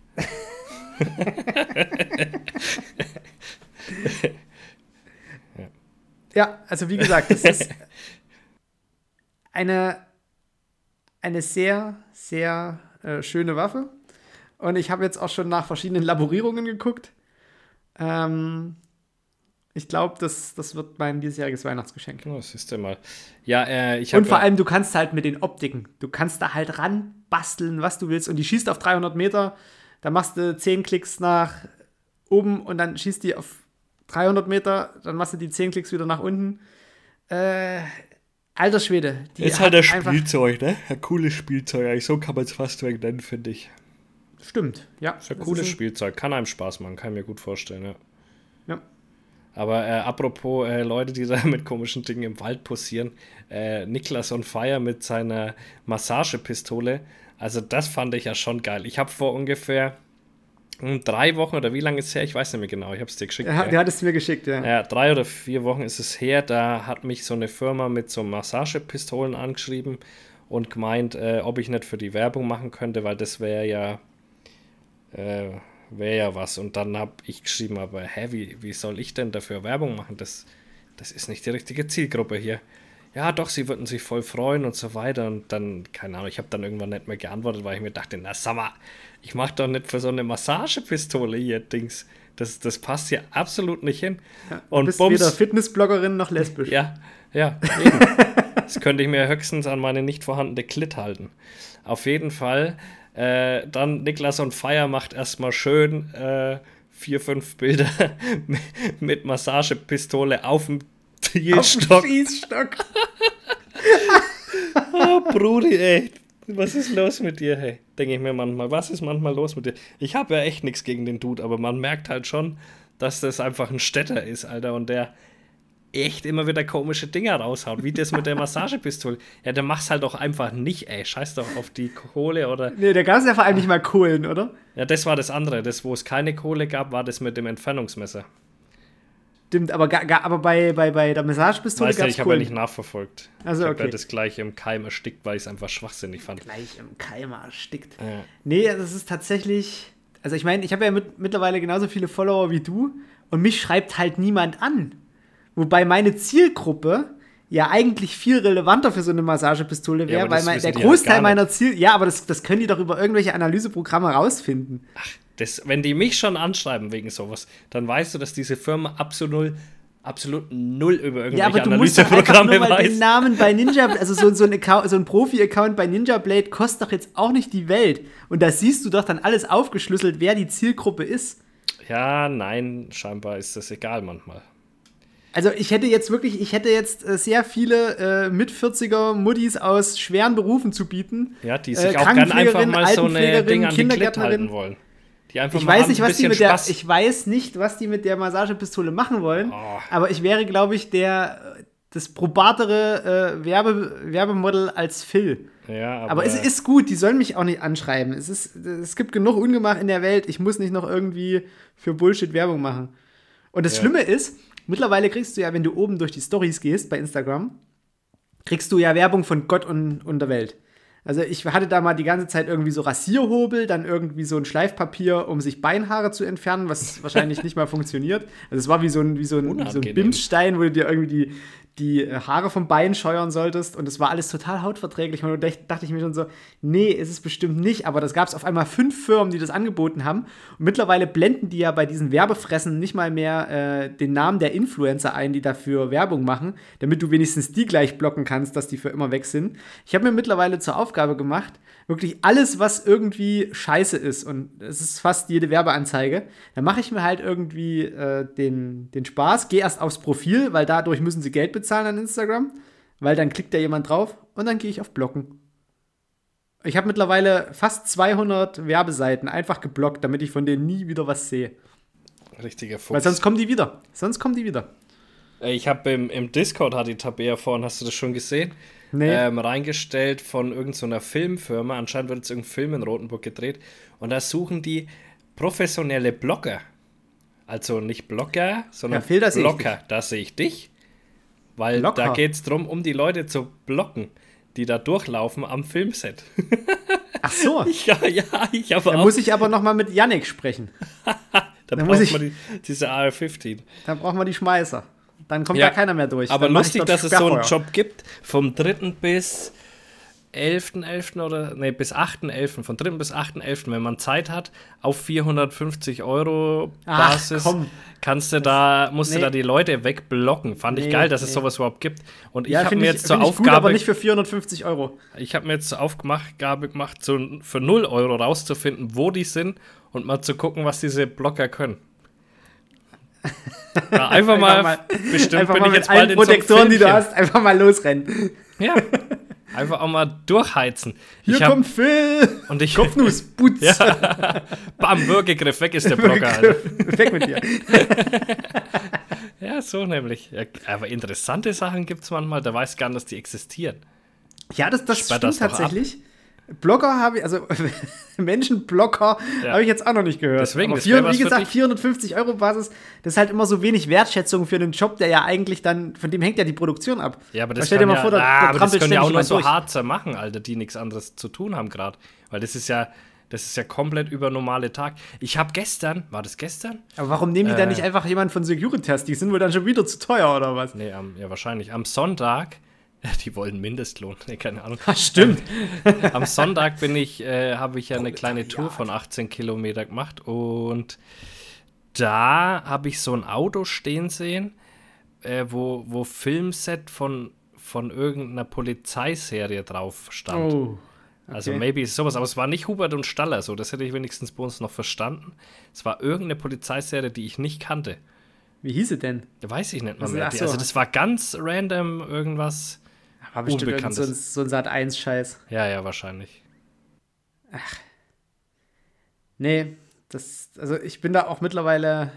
Ja, also wie gesagt, das ist eine, eine sehr, sehr äh, schöne Waffe. Und ich habe jetzt auch schon nach verschiedenen Laborierungen geguckt. Ähm, ich glaube, das, das wird mein diesjähriges Weihnachtsgeschenk. Oh, siehst du mal. Ja, äh, ich habe. Und vor allem, du kannst halt mit den Optiken, du kannst da halt ranbasteln, was du willst. Und die schießt auf 300 Meter, da machst du 10 Klicks nach oben und dann schießt die auf 300 Meter, dann machst du die 10 Klicks wieder nach unten. Äh, alter Schwede. Die ist halt ein einfach- Spielzeug, ne? Ein cooles Spielzeug. Eigentlich so kann man es fast weg nennen, finde ich. Stimmt, ja. Ist ein Das cooles ist Spielzeug. Kann einem Spaß machen, kann ich mir gut vorstellen, ja. Ja. Aber äh, apropos äh, Leute, die da mit komischen Dingen im Wald posieren, äh, Niklas on Fire mit seiner Massagepistole, also das fand ich ja schon geil. Ich habe vor ungefähr hm, drei Wochen oder wie lange ist es her? Ich weiß nicht mehr genau. Ich habe es dir geschickt. Der, gell? der hat es mir geschickt, ja. Ja, drei oder vier Wochen ist es her, da hat mich so eine Firma mit so Massagepistolen angeschrieben und gemeint, äh, ob ich nicht für die Werbung machen könnte, weil das wäre ja, äh, wäre ja was. Und dann habe ich geschrieben, aber hä, wie, wie soll ich denn dafür Werbung machen? Das, das ist nicht die richtige Zielgruppe hier. Ja, doch, sie würden sich voll freuen und so weiter. Und dann, keine Ahnung, ich habe dann irgendwann nicht mehr geantwortet, weil ich mir dachte, na sag mal, ich mache doch nicht für so eine Massagepistole hier Dings. Das, das passt hier absolut nicht hin. Du und bist bums, weder Fitnessbloggerin noch lesbisch. ja, ja, eben. das könnte ich mir höchstens an meine nicht vorhandene Klit halten. Auf jeden Fall. Äh, dann Niklas on Fire macht erstmal schön äh, vier, fünf Bilder mit Massagepistole auf dem Auf dem. Schießstock. Oh, Brudi, ey. Was ist los mit dir, hey? Denke ich mir manchmal. Was ist manchmal los mit dir? Ich habe ja echt nichts gegen den Dude, aber man merkt halt schon, dass das einfach ein Städter ist, Alter. Und der echt immer wieder komische Dinger raushaut, wie das mit der Massagepistole. Ja, der macht's halt auch einfach nicht, ey. Scheiß doch auf die Kohle oder. Nee, da gab es ja vor allem nicht mal Kohlen, oder? Ja, das war das andere. Das, wo es keine Kohle gab, war das mit dem Entfernungsmesser. Stimmt, aber, aber bei, bei, bei der Massagepistole Weißt du, gab ich habe ja nicht nachverfolgt. Also, ich habe ja okay. das gleiche im Keim erstickt, weil ich es einfach schwachsinnig fand. Gleich im Keimer erstickt. Ja. Nee, das ist tatsächlich. Also ich meine, ich habe ja mit, mittlerweile genauso viele Follower wie du und mich schreibt halt niemand an. Wobei meine Zielgruppe ja eigentlich viel relevanter für so eine Massagepistole Ja, wäre, aber weil mein, der halt Großteil meiner Ziel. Ja, aber das, das können die doch über irgendwelche Analyseprogramme rausfinden. Das, wenn die mich schon anschreiben wegen sowas, dann weißt du, dass diese Firma absolut, absolut null über irgendwelche Ja, aber du musst doch Analyseprogramme nur mal den weiß. Namen bei Ninja, also so, so ein, Account, so ein Profi-Account bei Ninja Blade kostet doch jetzt auch nicht die Welt. Und da siehst du doch dann alles aufgeschlüsselt, wer die Zielgruppe ist. Ja, nein, scheinbar ist das egal manchmal. Also ich hätte jetzt wirklich, ich hätte jetzt äh, sehr viele äh, mit 40er Muddis aus schweren Berufen zu bieten. Ja, die Äh, sich auch gern einfach mal so eine Ding an die Klit Kindergärtnerin. halten wollen. Die einfach Ich mal weiß nicht, was die mit der, Spaß. ich weiß nicht, was die mit der Massagepistole machen wollen. Oh. Aber ich wäre, glaube ich, der das probatere äh, Werbe, Werbemodel als Phil. ja, aber, Aber es ist gut, die sollen mich auch nicht anschreiben. Es, ist, es gibt genug Ungemach in der Welt. Ich muss nicht noch irgendwie für Bullshit Werbung machen. Und das Ja. Schlimme ist, mittlerweile kriegst du ja, wenn du oben durch die Stories gehst bei Instagram, kriegst du ja Werbung von Gott und, und der Welt. Also ich hatte da mal die ganze Zeit irgendwie so Rasierhobel, dann irgendwie so ein Schleifpapier, um sich Beinhaare zu entfernen, was wahrscheinlich nicht mal funktioniert. Also es war wie so ein, wie so ein, wie so ein. Bimsstein, wo du dir irgendwie die, die äh, Haare vom Bein scheuern solltest. Und es war alles total hautverträglich. Und da dachte ich mir schon so, nee, ist es bestimmt nicht. Aber das gab es auf einmal fünf Firmen, die das angeboten haben. Und mittlerweile blenden die ja bei diesen Werbefressen nicht mal mehr äh, den Namen der Influencer ein, die dafür Werbung machen, damit du wenigstens die gleich blocken kannst, dass die für immer weg sind. Ich habe mir mittlerweile zur Aufgabe gemacht, wirklich alles, was irgendwie scheiße ist, und es ist fast jede Werbeanzeige, da mache ich mir halt irgendwie äh, den, den Spaß, gehe erst aufs Profil, weil dadurch müssen sie Geld bezahlen an Instagram, weil dann klickt da jemand drauf und dann gehe ich auf Blocken. Ich habe mittlerweile fast 200 Werbeseiten einfach geblockt, damit ich von denen nie wieder was sehe. richtiger Weil Fuchs. sonst kommen die wieder. Sonst kommen die wieder. Äh, Ich habe im, im Discord hat die Tabea vorhin, hast du das schon gesehen? Nee. Ähm, reingestellt von irgendeiner Filmfirma. Anscheinend wird jetzt irgendein Film in Rotenburg gedreht. Und da suchen die professionelle Blogger. Also nicht Blogger, sondern Ja, Phil, da seh ich Blogger. Da sehe ich dich. Weil Locker. da geht es darum, um die Leute zu blocken, die da durchlaufen am Filmset. Ach so. ja, ja, ich habe Da muss ich aber noch mal mit Yannick sprechen. da da braucht muss ich- man die, diese AR-15. Dann brauchen wir die Schmeißer. Dann kommt Ja. da keiner mehr durch. Aber ich lustig, dass es so einen. Job gibt, vom 3. bis 11.11. oder, nee, bis 8.11., von 3. bis 8.11., wenn man Zeit hat, auf 450 Euro Ach, Basis, komm. kannst du da, musst du nee. da die Leute wegblocken. Fand ich Nee, geil, dass es nee. sowas überhaupt gibt. Und ich Ja, habe mir ich, jetzt zur find ich gut, aber Aufgabe, nicht für 450 Euro. ich habe mir jetzt zur Aufgabe gemacht, so für 0 Euro rauszufinden, wo die sind und mal zu gucken, was diese Blocker können. Ja, einfach, mal, bestimmt einfach bin mal ich jetzt bald in so Protektoren, die du hast, einfach mal losrennen. Ja. Einfach auch mal durchheizen. Hier ich hab, kommt Phil. und ich Kopfnuss, Putz. ja. Bam, Würgegriff, weg ist der Blocker, Alter. Weg mit dir. Ja, so nämlich. Ja, aber interessante Sachen gibt es manchmal, da weiß gar nicht, dass die existieren. Ja, das, das Sperrt stimmt das doch ab. Blogger habe ich, also Menschenblocker Ja. habe ich jetzt auch noch nicht gehört. Deswegen, Aber das wär 400, was wie gesagt, dich. 450 Euro Basis, das ist halt immer so wenig Wertschätzung für einen Job, der ja eigentlich dann, von dem hängt ja die Produktion ab. Ja, aber das, stell dir mal ja, vor, da, ah, da aber das können ja auch nur so durch. Harzer machen, Alter, die nichts anderes zu tun haben gerade. Weil das ist ja, das ist ja komplett über normale Tag. Ich habe gestern, war das gestern? Aber warum nehmen die Äh. dann nicht einfach jemanden von Securitas? Die sind wohl dann schon wieder zu teuer oder was? Nee, am, ja, wahrscheinlich. Am Sonntag, die wollen Mindestlohn, nee, keine Ahnung. Ah, stimmt. Am Sonntag bin ich, äh, habe ich ja eine kleine Tour von 18 Kilometer gemacht und da habe ich so ein Auto stehen sehen, äh, wo, wo Filmset von, von irgendeiner Polizeiserie drauf stand. Oh. Also okay. maybe ist sowas, aber es war nicht Hubert und Staller so, das hätte ich wenigstens bei uns noch verstanden. Es war irgendeine Polizeiserie, die ich nicht kannte. Wie hieß sie denn? Weiß ich nicht mal Also, mehr. ach so. Also das war ganz random irgendwas. War bestimmt irgend so ein, so ein Sat 1 Scheiß. Ja, ja, wahrscheinlich. Nee, das, also ich bin da auch mittlerweile,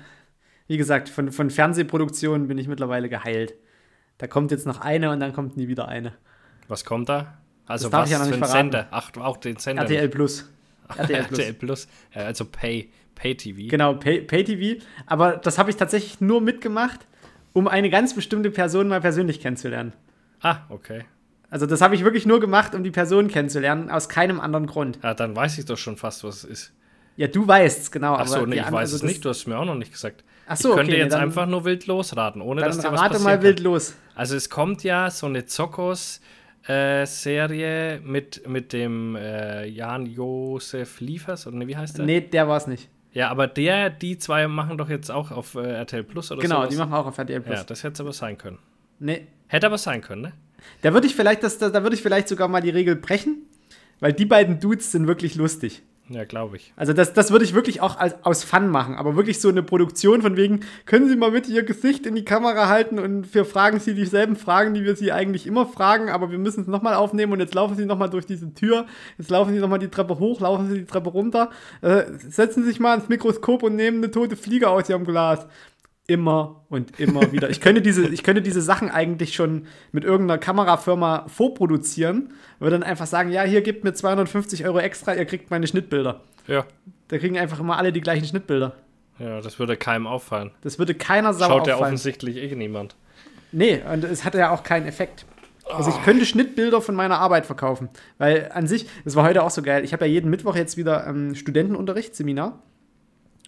wie gesagt, von, von Fernsehproduktionen bin ich mittlerweile geheilt. Da kommt jetzt noch eine und dann kommt nie wieder eine. Was kommt da? Also was ich ja noch für ein. Sender? Ach, auch den Sender. RTL Plus. RTL Plus. RTL Plus. Also Pay, Pay TV. Genau, Pay- Pay-TV. Aber das habe ich tatsächlich nur mitgemacht, um eine ganz bestimmte Person mal persönlich kennenzulernen. Ah, okay. Also das habe ich wirklich nur gemacht, um die Person kennenzulernen, aus keinem anderen Grund. Ja, dann weiß ich doch schon fast, was es ist. Ja, du weißt genau. Ach so, aber nee, ich weiß also es nicht, du hast es mir auch noch nicht gesagt. Ach so, ich könnte okay, nee, jetzt dann- einfach nur wild losraten, ohne dass dir was rate passieren mal wild kann. los. Also es kommt ja so eine Zokos-Serie mit, mit dem äh, Jan-Josef Liefers, oder nee, wie heißt der? Nee, der war es nicht. Ja, aber der, die zwei machen doch jetzt auch auf äh, RTL Plus oder so. Genau, sowas. die machen auch auf RTL Plus. Ja, das hätte aber sein können. Nee. Hätte aber sein können, ne? Da würde ich vielleicht, das, da, da würde ich vielleicht sogar mal die Regel brechen, weil die beiden Dudes sind wirklich lustig. Ja, glaube ich. Also das, das würde ich wirklich auch als, aus Fun machen, aber wirklich so eine Produktion von wegen, können Sie mal bitte Ihr Gesicht in die Kamera halten und wir fragen Sie dieselben Fragen, die wir Sie eigentlich immer fragen, aber wir müssen es nochmal aufnehmen und jetzt laufen Sie nochmal durch diese Tür, jetzt laufen Sie nochmal die Treppe hoch, laufen Sie die Treppe runter, äh, setzen Sie sich mal ins Mikroskop und nehmen eine tote Fliege aus Ihrem Glas. Immer und immer wieder. Ich könnte, diese, ich könnte diese Sachen eigentlich schon mit irgendeiner Kamerafirma vorproduzieren. Würde dann einfach sagen, ja, hier gebt mir 250 Euro extra, ihr kriegt meine Schnittbilder. Ja. Da kriegen einfach immer alle die gleichen Schnittbilder. Ja, das würde keinem auffallen. Das würde keiner Sau Schaut ja offensichtlich eh niemand. Nee, und es hatte ja auch keinen Effekt. Also ich könnte Schnittbilder von meiner Arbeit verkaufen. Weil an sich, das war heute auch so geil. Ich habe ja jeden Mittwoch jetzt wieder ähm, Studentenunterricht, Seminar.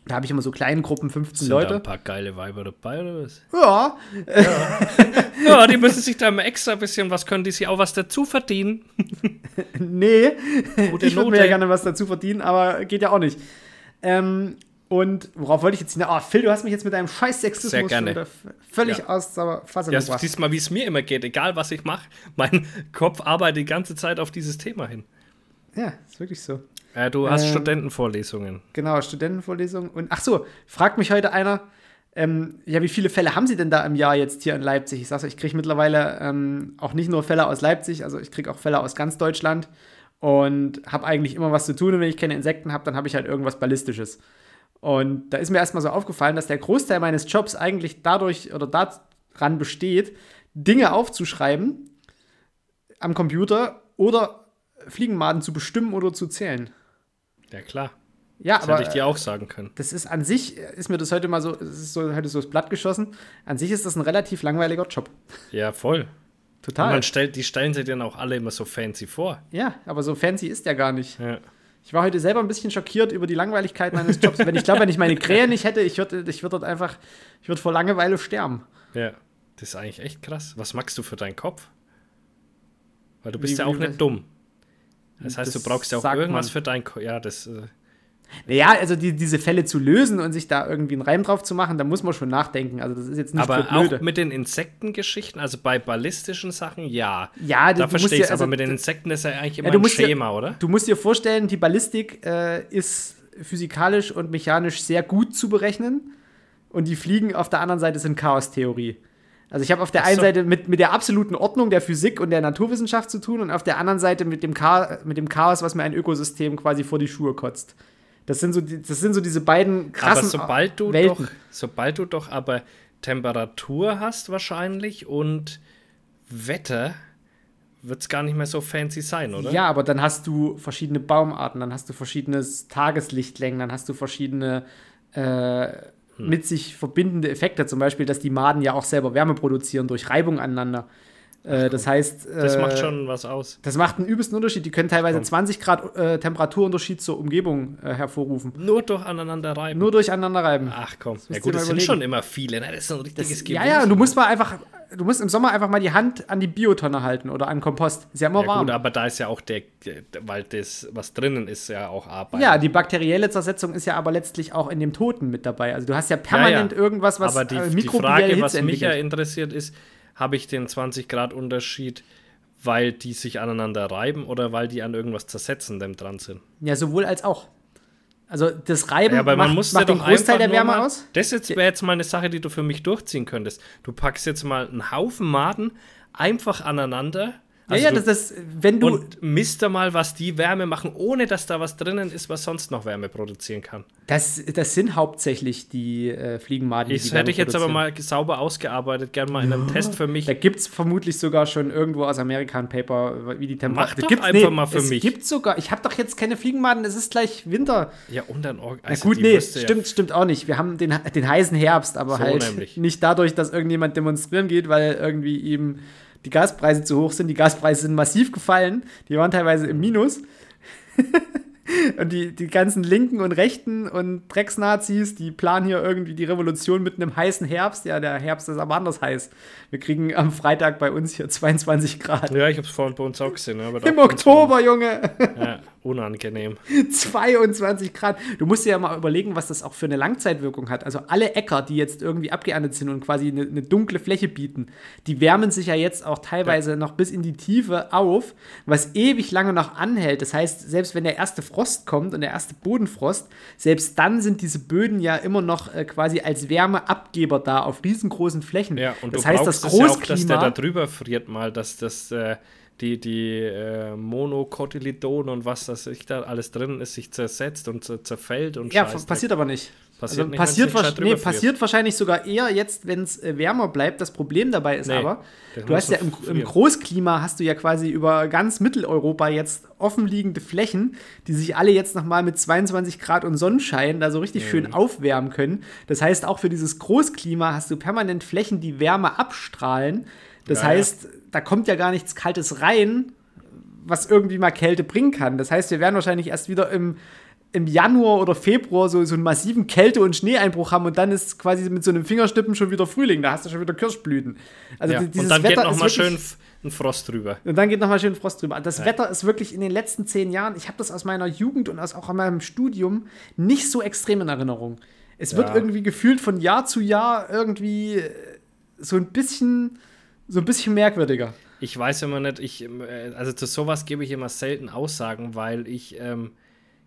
Da habe ich immer so kleinen Gruppen, 15 Sind da ein Leute. paar geile Weiber dabei oder was? Ja, Ja, die müssen sich da immer extra ein bisschen was, können die sich auch was dazu verdienen. nee. Gute ich würde mir ja gerne was dazu verdienen, aber geht ja auch nicht. Ähm, und worauf wollte ich jetzt hinaus? Ah, Phil, du hast mich jetzt mit deinem scheiß Sexismus Sehr gerne. völlig Ja. aus der Fassung Ja, gebracht. siehst mal, wie es mir immer geht, egal was ich mache. Mein Kopf arbeitet die ganze Zeit auf dieses Thema hin. Ja, ist wirklich so. Äh, du hast Ähm, Studentenvorlesungen. Genau, Studentenvorlesung. Und ach so, fragt mich heute einer, ähm, ja, wie viele Fälle haben Sie denn da im Jahr jetzt hier in Leipzig? Ich sage, ich kriege mittlerweile ähm, auch nicht nur Fälle aus Leipzig, also ich kriege auch Fälle aus ganz Deutschland und habe eigentlich immer was zu tun. Und wenn ich keine Insekten habe, dann habe ich halt irgendwas Ballistisches. Und da ist mir erstmal so aufgefallen, dass der Großteil meines Jobs eigentlich dadurch oder daran besteht, Dinge aufzuschreiben am Computer oder Fliegenmaden zu bestimmen oder zu zählen. Ja, klar. Ja, Das aber hätte ich dir auch sagen können. das ist an sich, ist mir das heute mal so, es ist so heute so das Blatt geschossen. An sich ist das ein relativ langweiliger Job. Ja, voll. Und Total. man stellt, die stellen sich dann auch alle immer so fancy vor. Ja, aber so fancy ist der gar nicht. Ja. Ich war heute selber ein bisschen schockiert über die Langweiligkeit meines Jobs. wenn ich glaube, wenn ich meine Krähe nicht hätte, ich würde ich würd dort einfach, ich würde vor Langeweile sterben. ja. Das ist eigentlich echt krass. Was magst du für deinen Kopf? Weil du bist Wie- ja auch nicht dumm. Das heißt, Das du brauchst ja auch irgendwas man. für dein Kopf. Ja, das. Äh, Naja, also die, diese Fälle zu lösen und sich da irgendwie einen Reim drauf zu machen, da muss man schon nachdenken. Also das ist jetzt nicht aber blöde. auch mit den Insektengeschichten, also bei ballistischen Sachen, ja. ja, Da verstehe ich also aber mit den Insekten ist ja eigentlich immer Ja, ein musst dir- Schema, oder? Du musst dir vorstellen, die Ballistik äh, ist physikalisch und mechanisch sehr gut zu berechnen und die Fliegen auf der anderen Seite sind Chaostheorie. Also ich habe auf der einen so. Seite mit, mit der absoluten Ordnung der Physik und der Naturwissenschaft zu tun und auf der anderen Seite mit dem, Cha mit dem Chaos, was mir ein Ökosystem quasi vor die Schuhe kotzt. Das sind so, die, das sind so diese beiden krassen Aber sobald du Welten. doch, sobald du doch aber Temperatur hast wahrscheinlich und Wetter, wird es gar nicht mehr so fancy sein, oder? Ja, aber dann hast du verschiedene Baumarten, dann hast du verschiedene Tageslichtlängen, dann hast du verschiedene äh. Mit sich verbindende Effekte, zum Beispiel, dass die Maden ja auch selber Wärme produzieren durch Reibung aneinander. Äh, das heißt, Das äh, macht schon was aus. das macht einen übelsten Unterschied. Die können teilweise Komm. 20 Grad äh, Temperaturunterschied zur Umgebung äh, hervorrufen. Nur durch aneinander reiben. Nur durch aneinanderreiben. Ach komm, musst ja gut, das sind schon immer viele, ne? Das ist ein richtiges Das, ja, ja, und du musst mal einfach, du musst im Sommer einfach mal die Hand an die Biotonne halten oder an Kompost. Ist ja immer ja, warm. gut, aber da ist ja auch der, weil das, was drinnen ist, ja auch Arbeit. Ja, die bakterielle Zersetzung ist ja aber letztlich auch in dem Toten mit dabei. Also du hast ja permanent Ja, ja. irgendwas, was aber die, äh, die Frage, was mich ja interessiert, ist, habe ich den 20 Grad Unterschied, weil die sich aneinander reiben oder weil die an irgendwas Zersetzendem dran sind? Ja, sowohl als auch. Also das Reiben Ja, aber macht, man muss macht ja den Großteil der Wärme mal, aus. Das jetzt wäre jetzt mal eine Sache, die du für mich durchziehen könntest. Du packst jetzt mal einen Haufen Maden einfach aneinander. Also ja, ja, du, das ist, wenn du, und misst da mal, was die Wärme machen, ohne dass da was drinnen ist, was sonst noch Wärme produzieren kann. das, das sind hauptsächlich die äh, Fliegenmaden, Das die hätte ich jetzt aber mal sauber ausgearbeitet, gern mal in einem Test für mich. Da gibt es vermutlich sogar schon irgendwo aus Amerika ein Paper, wie die Mach Temperatur. doch Gibt's- einfach mal für es mich. gibt sogar, ich habe doch jetzt keine Fliegenmaden, es ist gleich Winter. Ja, und dann Org Na also gut, nee, Würste ja- stimmt, stimmt auch nicht. Wir haben den, den heißen Herbst, aber So halt nämlich. nicht dadurch, dass irgendjemand demonstrieren geht, weil irgendwie ihm die Gaspreise zu hoch sind. Die Gaspreise sind massiv gefallen. Die waren teilweise im Minus. und die, die ganzen Linken und Rechten und Drecksnazis, die planen hier irgendwie die Revolution mit einem heißen Herbst. Ja, der Herbst ist aber anders heiß. Wir kriegen am Freitag bei uns hier 22 Grad. Ja, ich hab's vorhin bei uns auch gesehen. Aber Im Oktober, Junge! Ja, unangenehm. 22 Grad. Du musst dir ja mal überlegen, was das auch für eine Langzeitwirkung hat. Also alle Äcker, die jetzt irgendwie abgeerntet sind und quasi eine, eine dunkle Fläche bieten, die wärmen sich ja jetzt auch teilweise ja. noch bis in die Tiefe auf, was ewig lange noch anhält. Das heißt, selbst wenn der erste Frost kommt und der erste Bodenfrost, selbst dann sind diese Böden ja immer noch äh, quasi als Wärmeabgeber da auf riesengroßen Flächen. Ja, und das heißt, das Großklima, ja auch, dass der da drüber friert mal, dass das äh, die, die äh, Monocotyledon und was das ich da alles drin ist, sich zersetzt und zerfällt und Ja, passiert aber nicht. Passiert, also, nicht, passiert, wa nee, passiert wahrscheinlich sogar eher jetzt, wenn es äh, wärmer bleibt. Das Problem dabei ist nee, aber, du hast ja im, im, Großklima hast du ja quasi über ganz Mitteleuropa jetzt offenliegende Flächen, die sich alle jetzt nochmal mit 22 Grad und Sonnenschein da so richtig mhm. schön aufwärmen können. Das heißt, auch für dieses Großklima hast du permanent Flächen, die Wärme abstrahlen. Das ja, heißt, ja. Da kommt ja gar nichts Kaltes rein, was irgendwie mal Kälte bringen kann. Das heißt, wir werden wahrscheinlich erst wieder im, im Januar oder Februar so, so einen massiven Kälte- und Schneeeinbruch haben und dann ist quasi mit so einem Fingerstippen schon wieder Frühling. Da hast du schon wieder Kirschblüten. Also ja, dieses und dann Wetter geht nochmal schön ein Frost drüber. Und dann geht nochmal schön Frost drüber. Das ja. Wetter ist wirklich in den letzten zehn Jahren, ich habe das aus meiner Jugend und aus, auch aus meinem Studium nicht so extrem in Erinnerung. Es wird irgendwie gefühlt von Jahr zu Jahr irgendwie so ein bisschen so ein bisschen merkwürdiger. Ich weiß immer nicht, ich, äh, also zu sowas gebe ich immer selten Aussagen, weil ich ähm,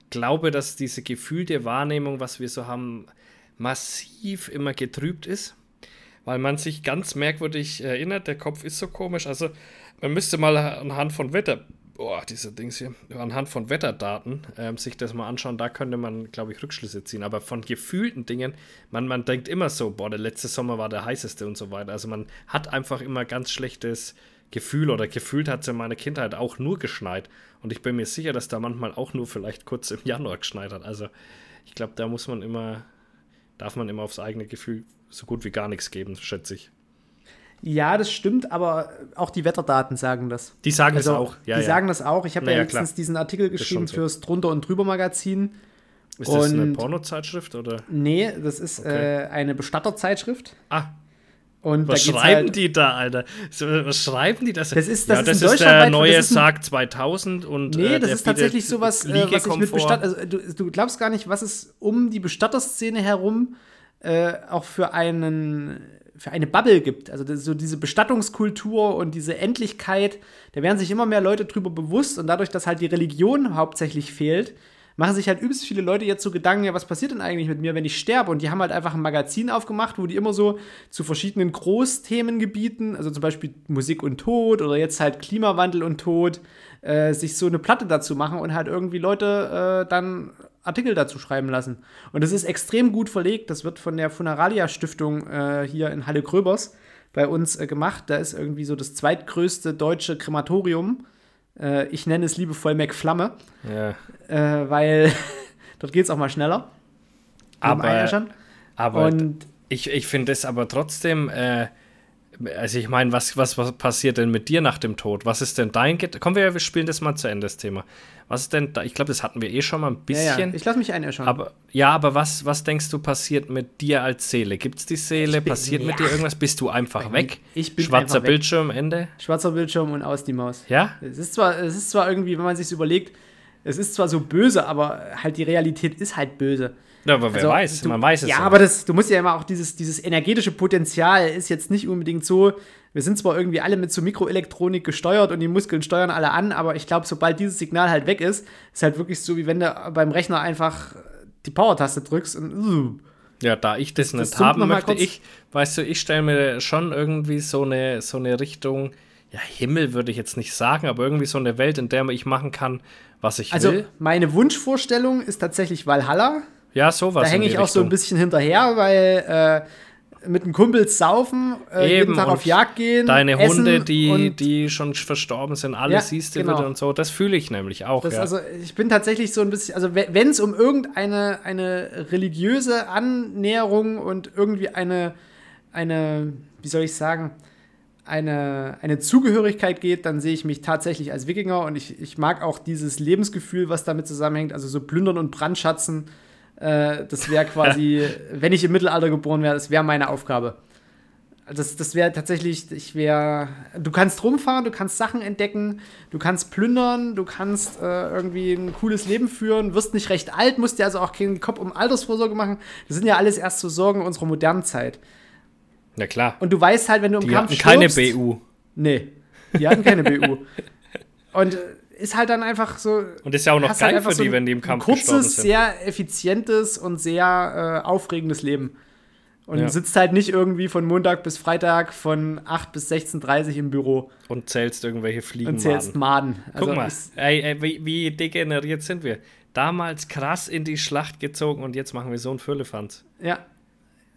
glaube, dass diese gefühlte Wahrnehmung, was wir so haben, massiv immer getrübt ist, weil man sich ganz merkwürdig erinnert, der Kopf ist so komisch. Also man müsste mal anhand von Wetter boah, diese Dings hier, anhand von Wetterdaten ähm, sich das mal anschauen, da könnte man, glaube ich, Rückschlüsse ziehen. Aber von gefühlten Dingen, man, man denkt immer so, boah, der letzte Sommer war der heißeste und so weiter. Also man hat einfach immer ganz schlechtes Gefühl oder gefühlt hat es in meiner Kindheit auch nur geschneit. Und ich bin mir sicher, dass da manchmal auch nur vielleicht kurz im Januar geschneit hat. Also ich glaube, da muss man immer, darf man immer aufs eigene Gefühl so gut wie gar nichts geben, schätze ich. Ja, das stimmt, aber auch die Wetterdaten sagen das. Die sagen also, das auch, ja. Die ja. sagen das auch. Ich habe naja, ja letztens klar. diesen Artikel geschrieben so. fürs Drunter und Drüber Magazin. Ist das eine Pornozeitschrift oder? Nee, das ist okay. äh, eine Bestatterzeitschrift. Ah. Und was schreiben halt, die da, Alter? Was schreiben die das? Das ist, das ja, ist, das ist der neue Sarg 2000 und Nee, äh, das ist tatsächlich sowas, äh, was ich mit Bestatter, also du, du, glaubst gar nicht, was es um die Bestatterszene herum äh, auch für einen für eine Bubble gibt. Also so diese Bestattungskultur und diese Endlichkeit, da werden sich immer mehr Leute drüber bewusst und dadurch, dass halt die Religion hauptsächlich fehlt, machen sich halt übelst viele Leute jetzt so Gedanken, ja, was passiert denn eigentlich mit mir, wenn ich sterbe? Und die haben halt einfach ein Magazin aufgemacht, wo die immer so zu verschiedenen Großthemengebieten, also zum Beispiel Musik und Tod oder jetzt halt Klimawandel und Tod, äh, sich so eine Platte dazu machen und halt irgendwie Leute äh, dann Artikel dazu schreiben lassen. Und das ist extrem gut verlegt. Das wird von der Funeralia Stiftung äh, hier in Halle Gröbers bei uns äh, gemacht. Da ist irgendwie so das zweitgrößte deutsche Krematorium. Äh, ich nenne es liebevoll McFlamme. Ja. Äh, weil dort geht es auch mal schneller. Aber, aber ich, ich finde es aber trotzdem äh, also ich meine, was, was, was passiert denn mit dir nach dem Tod? Was ist denn dein Get Kommen wir, wir spielen das mal zu Ende, das Thema. Was ist denn da? Ich glaube, das hatten wir eh schon mal ein bisschen. Ja, ja. Ich lasse mich einäschern. Aber ja, aber was, was denkst du passiert mit dir als Seele? Gibt es die Seele? Bin, passiert ja. mit dir irgendwas? Bist du einfach weg? Ich bin Schwarzer einfach Bildschirm, weg. Ende? Schwarzer Bildschirm und aus die Maus. Ja? Es ist zwar, es ist zwar irgendwie, wenn man sich überlegt, es ist zwar so böse, aber halt die Realität ist halt böse. Ja, aber wer also, weiß, du, man weiß es ja. Ja, aber das, du musst ja immer auch dieses, dieses energetische Potenzial ist jetzt nicht unbedingt so, wir sind zwar irgendwie alle mit so Mikroelektronik gesteuert und die Muskeln steuern alle an, aber ich glaube, sobald dieses Signal halt weg ist, ist halt wirklich so, wie wenn du beim Rechner einfach die Power-Taste drückst und uh, ja, da ich das, das nicht haben möchte, ich, weißt du, ich stelle mir schon irgendwie so eine, so eine Richtung, ja, Himmel würde ich jetzt nicht sagen, aber irgendwie so eine Welt, in der ich machen kann, was ich also, will. Also, meine Wunschvorstellung ist tatsächlich Valhalla. Ja, sowas. Da hänge ich auch so ein bisschen hinterher, weil äh, mit den Kumpels saufen, äh, Eben, jeden Tag auf Jagd gehen. Deine Hunde, die, die schon verstorben sind, alle ja, siehst du genau. wieder und so. Das fühle ich nämlich auch. Ja. Also ich bin tatsächlich so ein bisschen, also wenn es um irgendeine eine religiöse Annäherung und irgendwie eine, eine, wie soll ich sagen, eine, eine Zugehörigkeit geht, dann sehe ich mich tatsächlich als Wikinger und ich, ich mag auch dieses Lebensgefühl, was damit zusammenhängt, also so plündern und brandschatzen äh, das wäre quasi, wenn ich im Mittelalter geboren wäre, das wäre meine Aufgabe. Das, das wäre tatsächlich, ich wäre, du kannst rumfahren, du kannst Sachen entdecken, du kannst plündern, du kannst äh, irgendwie ein cooles Leben führen, wirst nicht recht alt, musst dir also auch keinen Kopf um Altersvorsorge machen. Das sind ja alles erst so Sorgen unserer modernen Zeit. Na klar. Und du weißt halt, wenn du im Die Kampf hatten keine stirbst, BU. Nee, die hatten keine BU. Und äh, ist halt dann einfach so. Und ist ja auch noch geil halt für die, wenn die im Kampf gestorben kurzes, sind. sehr effizientes und sehr äh, aufregendes Leben. Und Ja. sitzt halt nicht irgendwie von Montag bis Freitag von 8 bis 16.30 Uhr im Büro Und zählst irgendwelche und zählst. Maden. Also Guck mal, ey, ey, wie, wie degeneriert sind wir? Damals krass in die Schlacht gezogen und jetzt machen wir so einen Füllefanz. Ja.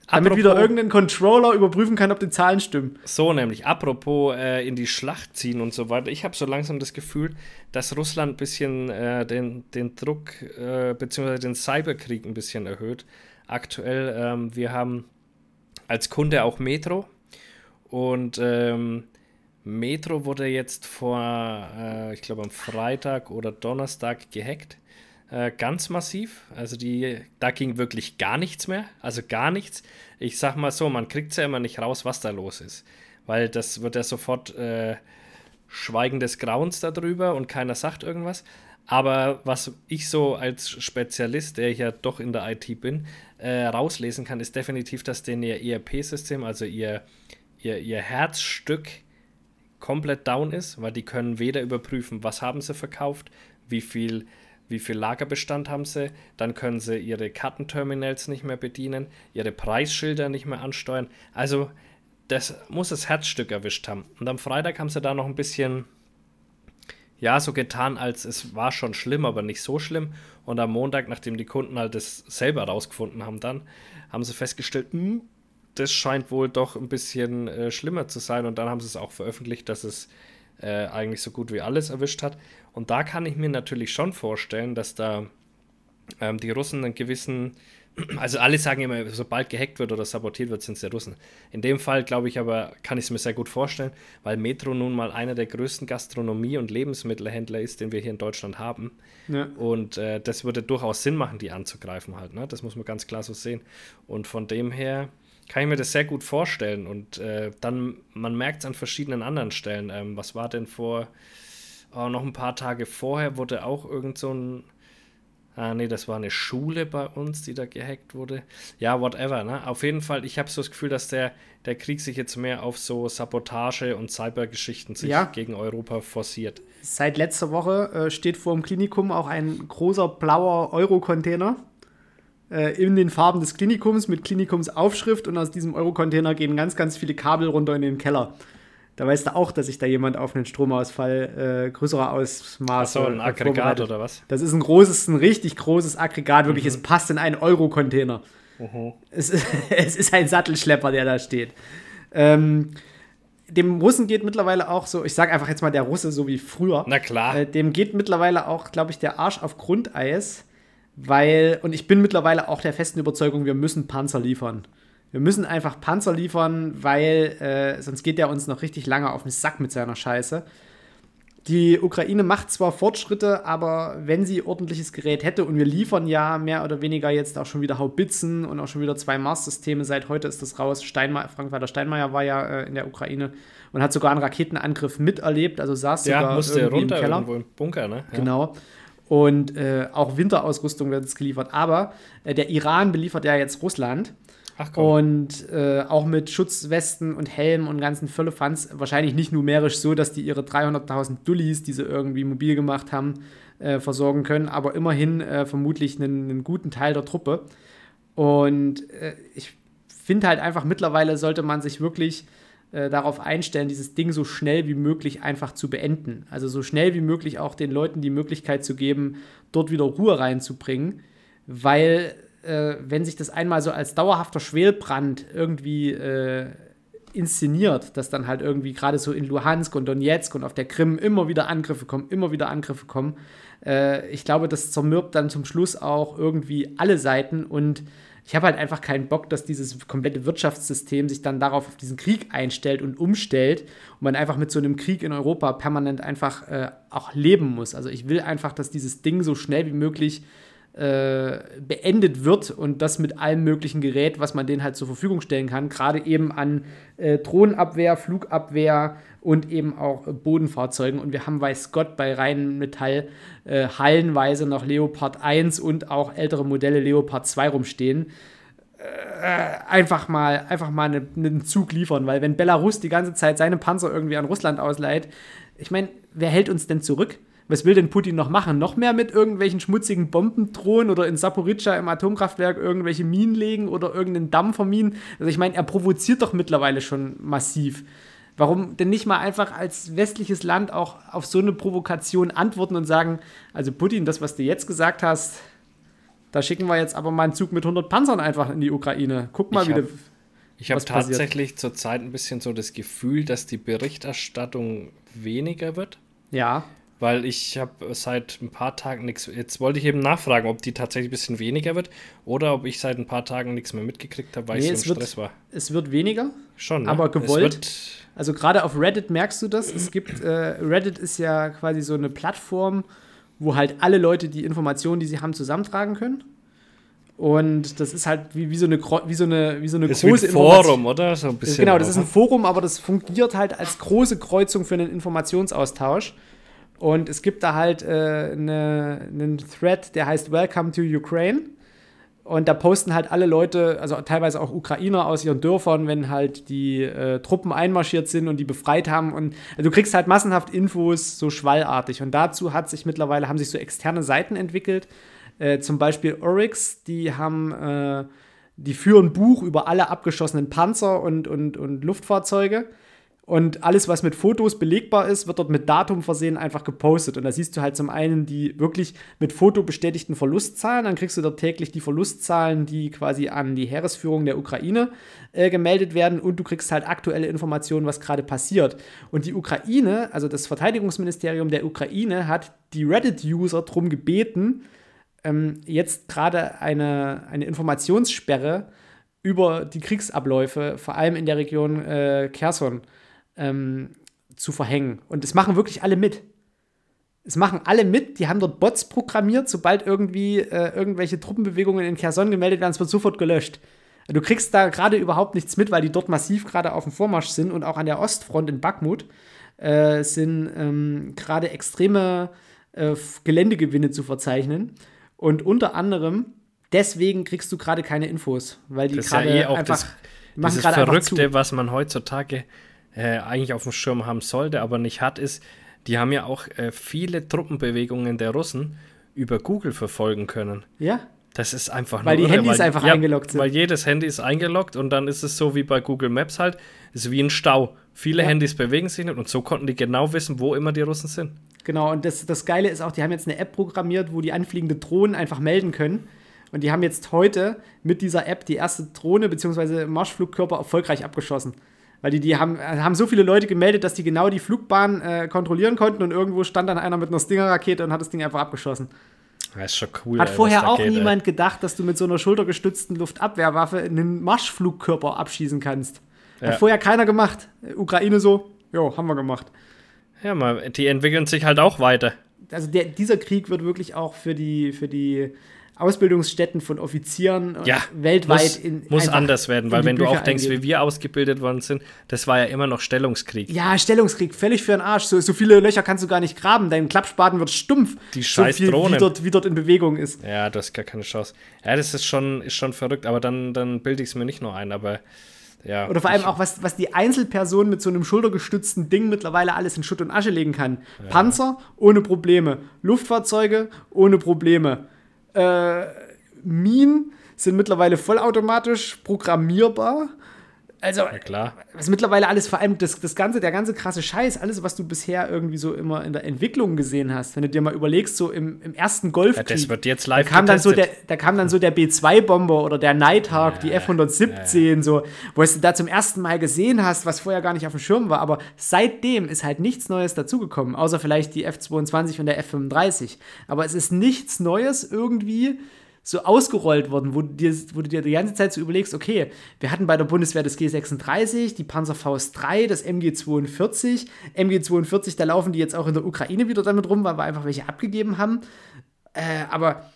Damit wieder irgendein Controller überprüfen kann, ob die Zahlen stimmen. So nämlich, apropos äh, in die Schlacht ziehen und so weiter. Ich habe so langsam das Gefühl, dass Russland ein bisschen äh, den, den Druck äh, bzw. den Cyberkrieg ein bisschen erhöht. Aktuell, ähm, wir haben als Kunde auch Metro und ähm, Metro wurde jetzt vor, äh, ich glaube am Freitag oder Donnerstag gehackt. Äh, ganz massiv. Also die, da ging wirklich gar nichts mehr. Also gar nichts. Ich sag mal so, man kriegt ja immer nicht raus, was da los ist. Weil das wird ja sofort äh, Schweigen des Grauens darüber und keiner sagt irgendwas. Aber was ich so als Spezialist, der ich ja doch in der IT bin, äh, rauslesen kann, ist definitiv, dass denen ihr ERP-System, also ihr, ihr, ihr Herzstück, komplett down ist, weil die können weder überprüfen, was haben sie verkauft, wie viel, wie viel Lagerbestand haben sie, dann können sie ihre Kartenterminals nicht mehr bedienen, ihre Preisschilder nicht mehr ansteuern. Also das muss das Herzstück erwischt haben. Und am Freitag haben sie da noch ein bisschen, ja, so getan, als es war schon schlimm, aber nicht so schlimm. Und am Montag, nachdem die Kunden halt das selber rausgefunden haben, dann haben sie festgestellt, hm, das scheint wohl doch ein bisschen äh, schlimmer zu sein. Und dann haben sie es auch veröffentlicht, dass es äh, eigentlich so gut wie alles erwischt hat. Und da kann ich mir natürlich schon vorstellen, dass da ähm, die Russen einen gewissen, also alle sagen immer, sobald gehackt wird oder sabotiert wird, sind es die Russen. In dem Fall glaube ich aber, kann ich es mir sehr gut vorstellen, weil Metro nun mal einer der größten Gastronomie- und Lebensmittelhändler ist, den wir hier in Deutschland haben. Ja. Und äh, das würde durchaus Sinn machen, die anzugreifen halt. Ne? Das muss man ganz klar so sehen. Und von dem her kann ich mir das sehr gut vorstellen. Und äh, dann, man merkt es an verschiedenen anderen Stellen. Ähm, was war denn vor, oh, noch ein paar Tage vorher wurde auch irgend so ein, ah nee, das war eine Schule bei uns, die da gehackt wurde. Ja, whatever. Ne? Auf jeden Fall, ich habe so das Gefühl, dass der, der Krieg sich jetzt mehr auf so Sabotage und Cybergeschichten sich Ja. gegen Europa forciert. Seit letzter Woche äh, steht vor dem Klinikum auch ein großer blauer Euro-Container äh, in den Farben des Klinikums mit Klinikumsaufschrift und aus diesem Euro-Container gehen ganz, ganz viele Kabel runter in den Keller. Da weißt du auch, dass sich da jemand auf einen Stromausfall äh, größerer Ausmaße Achso, ein äh, Aggregat oder was? Das ist ein großes, ein richtig großes Aggregat, wirklich, es passt in einen Euro-Container. Es, ist, es ist ein Sattelschlepper, der da steht. Ähm, dem Russen geht mittlerweile auch so, ich sage einfach jetzt mal der Russe, so wie früher. Na klar. Äh, dem geht mittlerweile auch, glaube ich, der Arsch auf Grundeis, weil, und ich bin mittlerweile auch der festen Überzeugung, wir müssen Panzer liefern. Wir müssen einfach Panzer liefern, weil äh, sonst geht der uns noch richtig lange auf den Sack mit seiner Scheiße. Die Ukraine macht zwar Fortschritte, aber wenn sie ordentliches Gerät hätte, und wir liefern ja mehr oder weniger jetzt auch schon wieder Haubitzen und auch schon wieder zwei Mars-Systeme, seit heute ist das raus. Steinme Frank-Walter Steinmeier war ja äh, in der Ukraine und hat sogar einen Raketenangriff miterlebt, also saß Ja, sogar musste irgendwie runter im Keller. irgendwo im Bunker, ne? Ja. Genau. Und äh, auch Winterausrüstung wird jetzt geliefert. Aber äh, der Iran beliefert ja jetzt Russland. Ach komm. Und äh, auch mit Schutzwesten und Helmen und ganzen Völlefanz. Wahrscheinlich nicht numerisch so, dass die ihre 300.000 Dullis, die sie irgendwie mobil gemacht haben, äh, versorgen können. Aber immerhin äh, vermutlich einen, einen guten Teil der Truppe. Und äh, ich finde halt einfach, mittlerweile sollte man sich wirklich äh, darauf einstellen, dieses Ding so schnell wie möglich einfach zu beenden. Also so schnell wie möglich auch den Leuten die Möglichkeit zu geben, dort wieder Ruhe reinzubringen. Weil, äh, wenn sich das einmal so als dauerhafter Schwelbrand irgendwie äh, inszeniert, dass dann halt irgendwie gerade so in Luhansk und Donetsk und auf der Krim immer wieder Angriffe kommen, immer wieder Angriffe kommen. Äh, ich glaube, das zermürbt dann zum Schluss auch irgendwie alle Seiten und ich habe halt einfach keinen Bock, dass dieses komplette Wirtschaftssystem sich dann darauf auf diesen Krieg einstellt und umstellt und man einfach mit so einem Krieg in Europa permanent einfach äh, auch leben muss. Also ich will einfach, dass dieses Ding so schnell wie möglich äh, beendet wird und das mit allem möglichen Gerät, was man denen halt zur Verfügung stellen kann, gerade eben an äh, Drohnenabwehr, Flugabwehr und eben auch Bodenfahrzeugen. Und wir haben, weiß Gott, bei Rheinmetall äh, hallenweise noch Leopard 1 und auch ältere Modelle Leopard 2 rumstehen. Äh, einfach mal, einfach mal eine, einen Zug liefern, weil wenn Belarus die ganze Zeit seine Panzer irgendwie an Russland ausleiht, ich meine, wer hält uns denn zurück? Was will denn Putin noch machen? Noch mehr mit irgendwelchen schmutzigen Bomben drohen oder in Saporizhia im Atomkraftwerk irgendwelche Minen legen oder irgendeinen Damm verminen? Also ich meine, er provoziert doch mittlerweile schon massiv. Warum denn nicht mal einfach als westliches Land auch auf so eine Provokation antworten und sagen, also Putin, das, was du jetzt gesagt hast, da schicken wir jetzt aber mal einen Zug mit 100 Panzern einfach in die Ukraine. Guck mal, ich wie hab, Ich habe tatsächlich zurzeit ein bisschen so das Gefühl, dass die Berichterstattung weniger wird. Ja. Weil ich habe seit ein paar Tagen nichts. Jetzt wollte ich eben nachfragen, ob die tatsächlich ein bisschen weniger wird oder ob ich seit ein paar Tagen nichts mehr mitgekriegt habe, weil Nee, ich so im wird- Stress war. Es wird weniger, Schon. Ne? aber gewollt. Also gerade auf Reddit merkst du das. Es gibt, äh, Reddit ist ja quasi so eine Plattform, wo halt alle Leute die Informationen, die sie haben, zusammentragen können. Und das ist halt wie, wie so eine, wie so eine, wie so eine ist wie ein große Forum, oder? So ein bisschen. Genau, das ist ein Forum, aber das fungiert halt als große Kreuzung für einen Informationsaustausch. Und es gibt da halt äh, eine, einen Thread, der heißt Welcome to Ukraine. Und da posten halt alle Leute, also teilweise auch Ukrainer aus ihren Dörfern, wenn halt die äh, Truppen einmarschiert sind und die befreit haben. Und also du kriegst halt massenhaft Infos so schwallartig. Und dazu hat sich mittlerweile, haben sich so externe Seiten entwickelt. Äh, zum Beispiel Oryx, die haben, äh, die führen Buch über alle abgeschossenen Panzer und, und, und Luftfahrzeuge. Und alles, was mit Fotos belegbar ist, wird dort mit Datum versehen einfach gepostet. Und da siehst du halt zum einen die wirklich mit Foto bestätigten Verlustzahlen. Dann kriegst du dort täglich die Verlustzahlen, die quasi an die Heeresführung der Ukraine äh, gemeldet werden. Und du kriegst halt aktuelle Informationen, was gerade passiert. Und die Ukraine, also das Verteidigungsministerium der Ukraine, hat die Reddit-User darum gebeten, ähm, jetzt gerade eine, eine Informationssperre über die Kriegsabläufe, vor allem in der Region äh, Kherson, ähm, zu verhängen. Und es machen wirklich alle mit. Es machen alle mit, die haben dort Bots programmiert, sobald irgendwie äh, irgendwelche Truppenbewegungen in Kherson gemeldet werden, es wird sofort gelöscht. Du kriegst da gerade überhaupt nichts mit, weil die dort massiv gerade auf dem Vormarsch sind und auch an der Ostfront in Bakhmut äh, sind ähm, gerade extreme äh, Geländegewinne zu verzeichnen. Und unter anderem deswegen kriegst du gerade keine Infos, weil die Das ist ja gerade eh einfach das, machen gerade zu. Verrückte, was man heutzutage äh, eigentlich auf dem Schirm haben sollte, aber nicht hat, ist, die haben ja auch äh, viele Truppenbewegungen der Russen über Google verfolgen können. Ja, Das ist einfach Weil nur die irre, Handys einfach eingeloggt sind. Weil jedes Handy ist eingeloggt und dann ist es so wie bei Google Maps halt, ist wie ein Stau. Viele Ja. Handys bewegen sich nicht und so konnten die genau wissen, wo immer die Russen sind. Genau, und das, das Geile ist auch, die haben jetzt eine App programmiert, wo die anfliegende Drohnen einfach melden können. Und die haben jetzt heute mit dieser App die erste Drohne bzw. Marschflugkörper erfolgreich abgeschossen. Weil die, die haben, äh, haben so viele Leute gemeldet, dass die genau die Flugbahn äh, kontrollieren konnten und irgendwo stand dann einer mit einer Stinger-Rakete und hat das Ding einfach abgeschossen. Das ist schon cool. Hat ey, vorher auch geht, ey. niemand gedacht, dass du mit so einer schultergestützten Luftabwehrwaffe einen Marschflugkörper abschießen kannst. Hat Ja. vorher keiner gemacht. Ukraine so, jo, haben wir gemacht. Ja, mal, die entwickeln sich halt auch weiter. also der, dieser Krieg wird wirklich auch für die, für die Ausbildungsstätten von Offizieren äh, Ja, weltweit muss, in, muss anders werden, weil wenn du Bücher auch denkst, eingehen. wie wir ausgebildet worden sind, das war ja immer noch Stellungskrieg. Ja, Stellungskrieg, völlig für den Arsch. So, so viele Löcher kannst du gar nicht graben. Dein Klappspaten wird stumpf. Die so scheiß viel, wie Drohnen. dort, wie dort in Bewegung ist. Ja, du hast gar keine Chance. Ja, das ist schon, ist schon verrückt, aber dann, dann bilde ich es mir nicht nur ein, aber ja. Oder vor allem auch, was, was die Einzelperson mit so einem schultergestützten Ding mittlerweile alles in Schutt und Asche legen kann. Panzer ohne Probleme. Luftfahrzeuge ohne Probleme. Äh, Minen sind mittlerweile vollautomatisch programmierbar. Also, Ja, klar. was mittlerweile alles, vor allem das, das ganze, der ganze krasse Scheiß, alles, was du bisher irgendwie so immer in der Entwicklung gesehen hast, wenn du dir mal überlegst, so im, im ersten Ja, Golfkrieg, das wird jetzt da live kam, dann so der, da kam dann so der B2-Bomber oder der Nighthawk, die F-117, so, wo du da zum ersten Mal gesehen hast, was vorher gar nicht auf dem Schirm war. Aber seitdem ist halt nichts Neues dazugekommen, außer vielleicht die F-22 und der F-35. Aber es ist nichts Neues irgendwie so ausgerollt worden, wo du, dir, wo du dir die ganze Zeit so überlegst, okay, wir hatten bei der Bundeswehr das G36, die Panzerfaust 3, das MG42, MG42, da laufen die jetzt auch in der Ukraine wieder damit rum, weil wir einfach welche abgegeben haben. Äh, aber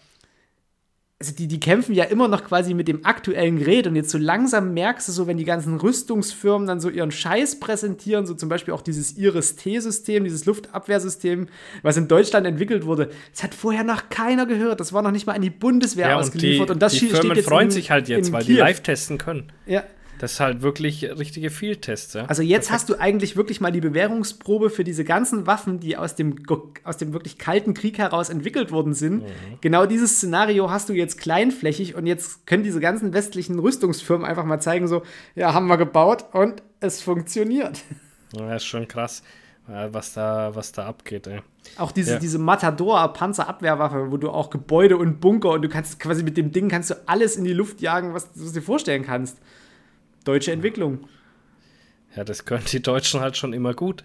also die, die kämpfen ja immer noch quasi mit dem aktuellen Gerät und jetzt so langsam merkst du so, wenn die ganzen Rüstungsfirmen dann so ihren Scheiß präsentieren, so zum Beispiel auch dieses Iris-T-System, dieses Luftabwehrsystem, was in Deutschland entwickelt wurde, das hat vorher noch keiner gehört, das war noch nicht mal an die Bundeswehr Ja, und ausgeliefert die, und das die steht Firmen jetzt freuen in, sich halt jetzt, weil die Kiew. live testen können. Ja. Das ist halt wirklich richtige Field-Tests, ja. Also jetzt hast du eigentlich wirklich mal die Bewährungsprobe für diese ganzen Waffen, die aus dem, aus dem wirklich kalten Krieg heraus entwickelt worden sind. Genau dieses Szenario hast du jetzt kleinflächig und jetzt können diese ganzen westlichen Rüstungsfirmen einfach mal zeigen, so, ja, haben wir gebaut und es funktioniert. ja, ist schon krass, äh, was da, was da abgeht, ey. Auch diese, Ja. diese Matador-Panzerabwehrwaffe, wo du auch Gebäude und Bunker und du kannst quasi mit dem Ding kannst du alles in die Luft jagen, was, was du dir vorstellen kannst. Deutsche Entwicklung. Ja, das können die Deutschen halt schon immer gut.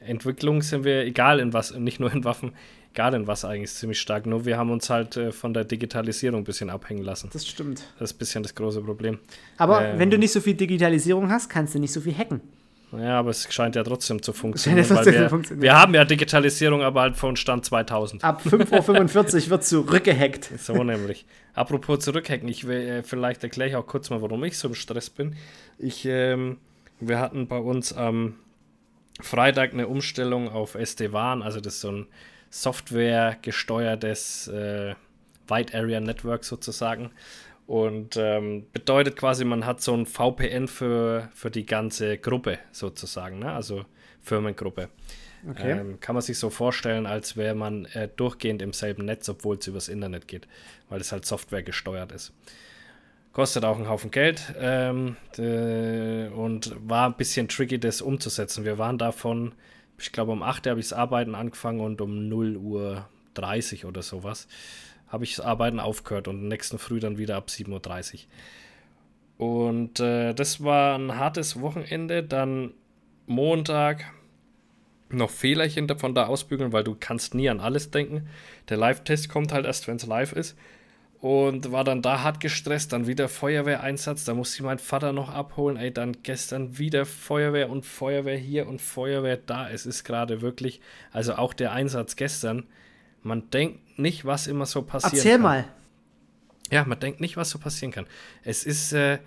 Entwicklung sind wir, egal in was, nicht nur in Waffen, egal in was eigentlich ziemlich stark. Nur wir haben uns halt äh, von der Digitalisierung ein bisschen abhängen lassen. Das stimmt. Das ist ein bisschen das große Problem. Aber Ähm. wenn du nicht so viel Digitalisierung hast, kannst du nicht so viel hacken. Ja, aber es scheint ja trotzdem zu funktionieren. Ja trotzdem wir, funktionieren. wir haben ja Digitalisierung, aber halt von Stand 2000. Ab 5.45 Uhr wird zurückgehackt. So nämlich. Apropos zurückhacken, ich will, äh, vielleicht erkläre ich auch kurz mal, warum ich so im Stress bin. Ich, ähm, wir hatten bei uns am Freitag eine Umstellung auf SD-WAN, also das ist so ein softwaregesteuertes äh, Wide Area Network sozusagen. Und ähm, bedeutet quasi, man hat so ein VPN für, für die ganze Gruppe sozusagen, ne? also Firmengruppe. Okay. Ähm, kann man sich so vorstellen, als wäre man äh, durchgehend im selben Netz, obwohl es übers Internet geht, weil es halt Software gesteuert ist. Kostet auch einen Haufen Geld ähm, äh, und war ein bisschen tricky, das umzusetzen. Wir waren davon, ich glaube, um 8 Uhr habe ich das Arbeiten angefangen und um 0 Uhr 30 oder sowas habe ich das Arbeiten aufgehört und nächsten Früh dann wieder ab 7.30 Uhr. Und äh, das war ein hartes Wochenende. Dann Montag noch Fehlerchen davon da ausbügeln, weil du kannst nie an alles denken. Der Live-Test kommt halt erst, wenn es live ist. Und war dann da hart gestresst, dann wieder Feuerwehreinsatz, da musste ich meinen Vater noch abholen, ey, dann gestern wieder Feuerwehr und Feuerwehr hier und Feuerwehr da. Es ist gerade wirklich, also auch der Einsatz gestern, man denkt nicht, was immer so passiert. Erzähl mal. Ja, man denkt nicht, was so passieren kann. Es ist äh,